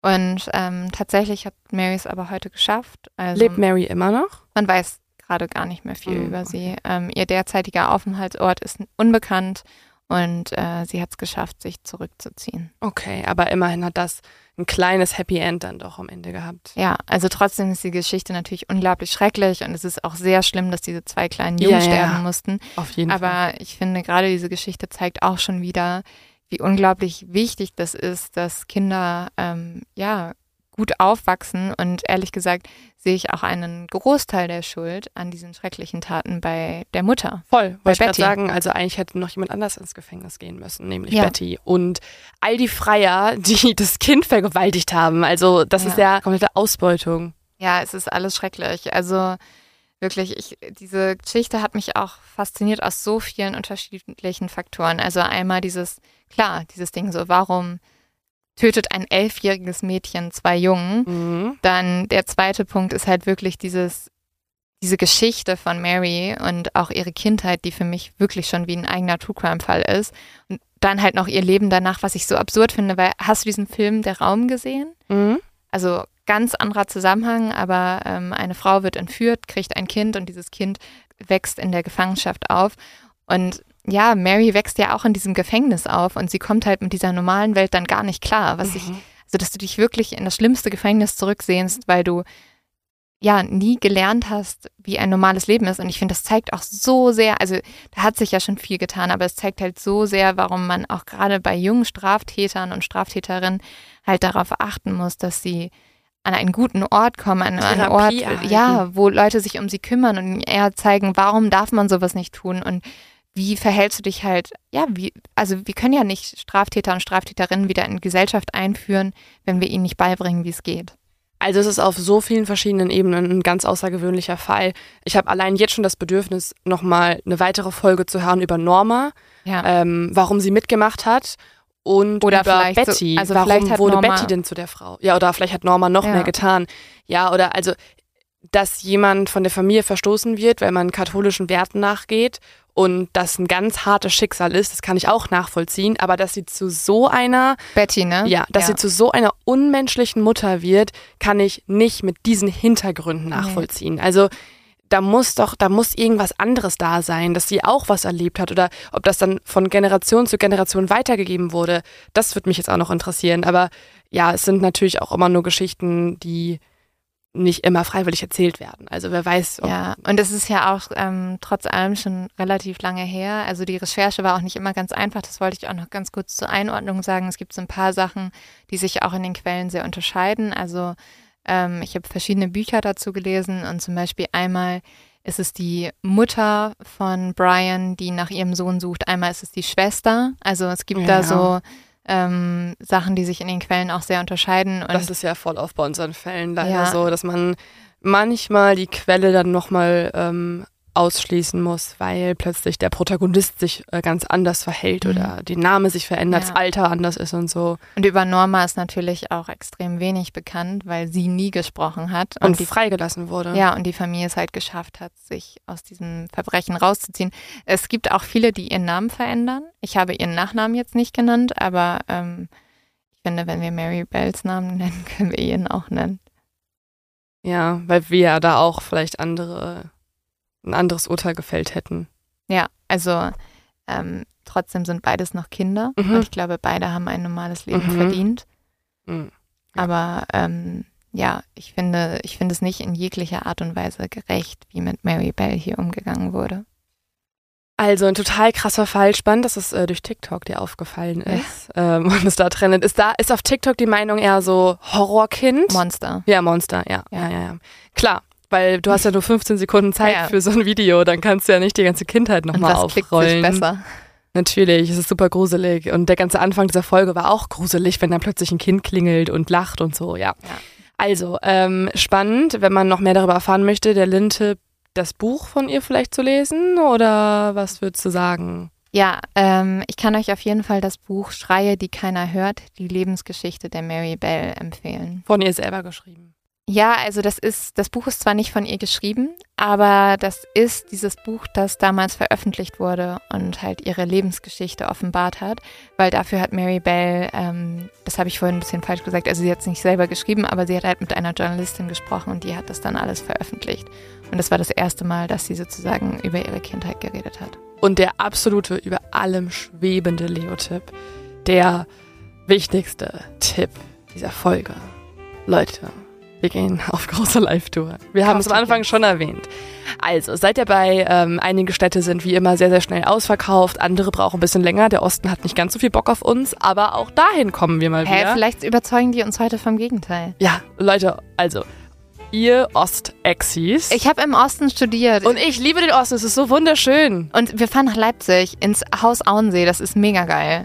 Und ähm, tatsächlich hat Mary es aber heute geschafft. Also Lebt Mary immer noch? man weiß gerade gar nicht mehr viel Mm, über sie. Ähm, ihr derzeitiger Aufenthaltsort ist unbekannt und äh, sie hat es geschafft, sich zurückzuziehen. Okay, aber immerhin hat das ein kleines Happy End dann doch am Ende gehabt. Ja, also trotzdem ist die Geschichte natürlich unglaublich schrecklich und es ist auch sehr schlimm, dass diese zwei kleinen Jungen Ja, ja. sterben mussten. Auf jeden Fall. Aber ich finde, gerade diese Geschichte zeigt auch schon wieder, wie unglaublich wichtig das ist, dass Kinder ähm, ja gut aufwachsen. Und ehrlich gesagt sehe ich auch einen Großteil der Schuld an diesen schrecklichen Taten bei der Mutter. Voll, bei wollte ich sagen. Also eigentlich hätte noch jemand anders ins Gefängnis gehen müssen, nämlich Ja. Betty. Und all die Freier, die das Kind vergewaltigt haben. Also das ist ja komplette Ausbeutung. Ja, es ist alles schrecklich. Also wirklich, ich, diese Geschichte hat mich auch fasziniert aus so vielen unterschiedlichen Faktoren. Also einmal dieses, klar, dieses Ding so, warum tötet ein elfjähriges Mädchen zwei Jungen? Mhm. Dann der zweite Punkt ist halt wirklich dieses, diese Geschichte von Mary und auch ihre Kindheit, die für mich wirklich schon wie ein eigener True Crime-Fall ist. Und dann halt noch ihr Leben danach, was ich so absurd finde, weil hast du diesen Film Der Raum gesehen? Mhm. Also ganz anderer Zusammenhang, aber ähm, eine Frau wird entführt, kriegt ein Kind und dieses Kind wächst in der Gefangenschaft auf. Und ja, Mary wächst ja auch in diesem Gefängnis auf und sie kommt halt mit dieser normalen Welt dann gar nicht klar. Was ich, Mhm. also dass du dich wirklich in das schlimmste Gefängnis zurücksehnst, weil du ja nie gelernt hast, wie ein normales Leben ist. Und ich finde, das zeigt auch so sehr, also da hat sich ja schon viel getan, aber es zeigt halt so sehr, warum man auch gerade bei jungen Straftätern und Straftäterinnen halt darauf achten muss, dass sie an einen guten Ort kommen, an einen Ort, erhalten. ja, wo Leute sich um sie kümmern und eher zeigen, warum darf man sowas nicht tun und wie verhältst du dich halt, ja, wie, also wir können ja nicht Straftäter und Straftäterinnen wieder in Gesellschaft einführen, wenn wir ihnen nicht beibringen, wie es geht. Also es ist auf so vielen verschiedenen Ebenen ein ganz außergewöhnlicher Fall. Ich habe allein jetzt schon das Bedürfnis, nochmal eine weitere Folge zu hören über Norma, ja. ähm, warum sie mitgemacht hat und oder über Betty. So, also warum vielleicht wurde Norma Betty denn zu der Frau? Ja, oder vielleicht hat Norma noch ja. mehr getan. Ja, oder also, dass jemand von der Familie verstoßen wird, weil man katholischen Werten nachgeht und das ein ganz hartes Schicksal ist, das kann ich auch nachvollziehen, aber dass sie zu so einer Betty, ne? Ja, dass ja. sie zu so einer unmenschlichen Mutter wird, kann ich nicht mit diesen Hintergründen nachvollziehen. Nee. Also da muss doch, da muss irgendwas anderes da sein, dass sie auch was erlebt hat oder ob das dann von Generation zu Generation weitergegeben wurde. Das würde mich jetzt auch noch interessieren. Aber ja, es sind natürlich auch immer nur Geschichten, die nicht immer freiwillig erzählt werden. Also wer weiß. ja, und es ist ja auch ähm, trotz allem schon relativ lange her. Also die Recherche war auch nicht immer ganz einfach. Das wollte ich auch noch ganz kurz zur Einordnung sagen. Es gibt so ein paar Sachen, die sich auch in den Quellen sehr unterscheiden. Also ähm, ich habe verschiedene Bücher dazu gelesen und zum Beispiel einmal ist es die Mutter von Brian, die nach ihrem Sohn sucht. Einmal ist es die Schwester. Also es gibt ja. da so ähm, Sachen, die sich in den Quellen auch sehr unterscheiden. das ist ja voll oft bei unseren Fällen leider ja. so, dass man manchmal die Quelle dann nochmal ähm, ausschließen muss, weil plötzlich der Protagonist sich äh, ganz anders verhält mhm. oder der Name sich verändert, ja. das Alter anders ist und so. Und über Norma ist natürlich auch extrem wenig bekannt, weil sie nie gesprochen hat. Und, und die, freigelassen wurde. Ja, und die Familie es halt geschafft hat, sich aus diesem Verbrechen rauszuziehen. Es gibt auch viele, die ihren Namen verändern. Ich habe ihren Nachnamen jetzt nicht genannt, aber ähm, ich finde, wenn wir Mary Bells Namen nennen, können wir ihren auch nennen. Ja, weil wir ja da auch vielleicht andere ein anderes Urteil gefällt hätten. Ja, also ähm, trotzdem sind beides noch Kinder mhm. und ich glaube, beide haben ein normales Leben mhm. verdient. Mhm. Ja. Aber ähm, ja, ich finde, ich finde es nicht in jeglicher Art und Weise gerecht, wie mit Mary Bell hier umgegangen wurde. Also ein total krasser Fall. Spannend, dass es äh, durch TikTok dir aufgefallen ist ja. ähm, und es da trennt. Ist da ist auf TikTok die Meinung eher so Horrorkind? Monster. Ja, Monster. Ja, ja, ja. ja. Klar, weil du hast ja nur 15 Sekunden Zeit ja. für so ein Video, dann kannst du ja nicht die ganze Kindheit nochmal aufrollen. Sich besser. Natürlich, es ist super gruselig. Und der ganze Anfang dieser Folge war auch gruselig, wenn dann plötzlich ein Kind klingelt und lacht und so, ja. ja. Also, ähm, spannend, wenn man noch mehr darüber erfahren möchte, der Linte das Buch von ihr vielleicht zu lesen oder was würdest du sagen? Ja, ähm, ich kann euch auf jeden Fall das Buch Schreie, die keiner hört, die Lebensgeschichte der Mary Bell empfehlen. Von ihr selber geschrieben. Ja, also das ist, das Buch ist zwar nicht von ihr geschrieben, aber das ist dieses Buch, das damals veröffentlicht wurde und halt ihre Lebensgeschichte offenbart hat, weil dafür hat Mary Bell, ähm, das habe ich vorhin ein bisschen falsch gesagt, also sie hat es nicht selber geschrieben, aber sie hat halt mit einer Journalistin gesprochen und die hat das dann alles veröffentlicht. Und das war das erste Mal, dass sie sozusagen über ihre Kindheit geredet hat. Und der absolute, über allem schwebende Leo-Tipp, der wichtigste Tipp dieser Folge. Leute, wir gehen auf große Live-Tour. Wir haben es am Anfang schon erwähnt. Also, seid dabei. Ähm, einige Städte sind wie immer sehr, sehr schnell ausverkauft. Andere brauchen ein bisschen länger. Der Osten hat nicht ganz so viel Bock auf uns. Aber auch dahin kommen wir mal Hä, wieder. Vielleicht überzeugen die uns heute vom Gegenteil. Ja, Leute, also ihr Ostexis. Ich habe im Osten studiert. Und ich liebe den Osten, es ist so wunderschön. Und wir fahren nach Leipzig ins Haus Auensee, das ist mega geil.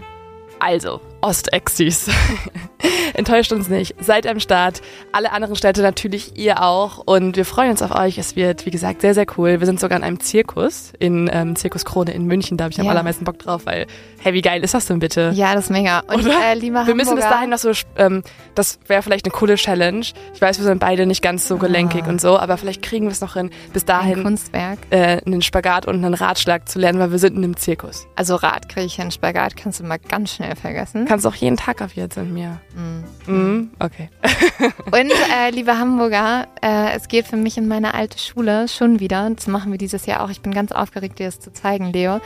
Also, Ostexis. Enttäuscht uns nicht. Seid am Start. Alle anderen Städte natürlich, ihr auch. Und wir freuen uns auf euch. Es wird, wie gesagt, sehr, sehr cool. Wir sind sogar in einem Zirkus, in ähm, Zirkus Krone in München. Da habe ich am allermeisten Bock drauf, weil, hey, wie geil ist das denn bitte? Ja, das ist mega. Und äh, lieber Wir müssen bis dahin noch so, ähm, das wäre vielleicht eine coole Challenge. Ich weiß, wir sind beide nicht ganz so gelenkig ah. und so, aber vielleicht kriegen wir es noch hin, bis dahin ein Kunstwerk. Äh, einen Spagat und einen Ratschlag zu lernen, weil wir sind in einem Zirkus. Also Rad kriege ich einen Spagat, kannst du mal ganz schnell vergessen. Kannst auch jeden Tag auf jetzt in mir. Mm. Mm, okay. Und äh, liebe Hamburger, äh, es geht für mich in meine alte Schule schon wieder. Das machen wir dieses Jahr auch. Ich bin ganz aufgeregt, dir das zu zeigen, Leo.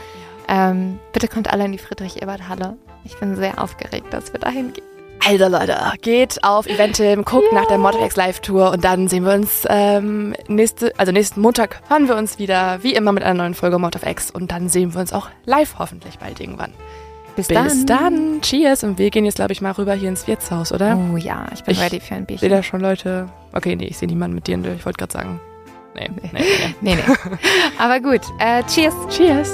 Ähm, bitte kommt alle in die Friedrich-Ebert-Halle. Ich bin sehr aufgeregt, dass wir dahin gehen. Also Leute, geht auf Eventim, guckt Ja. nach der Motorx Live Tour und dann sehen wir uns ähm, nächste, also nächsten Montag hören wir uns wieder, wie immer mit einer neuen Folge Mod of X und dann sehen wir uns auch live hoffentlich bald irgendwann. Bis, Bis dann, cheers und wir gehen jetzt glaube ich mal rüber hier ins Wirtshaus, oder? Oh ja, ich bin Ich ready für ein Sehe Bierchen. da schon Leute? Okay, nee, ich sehe niemanden mit dir. Ich wollte gerade sagen. Nee, nee, nee. Nee, nee. Aber gut, äh, cheers. Cheers.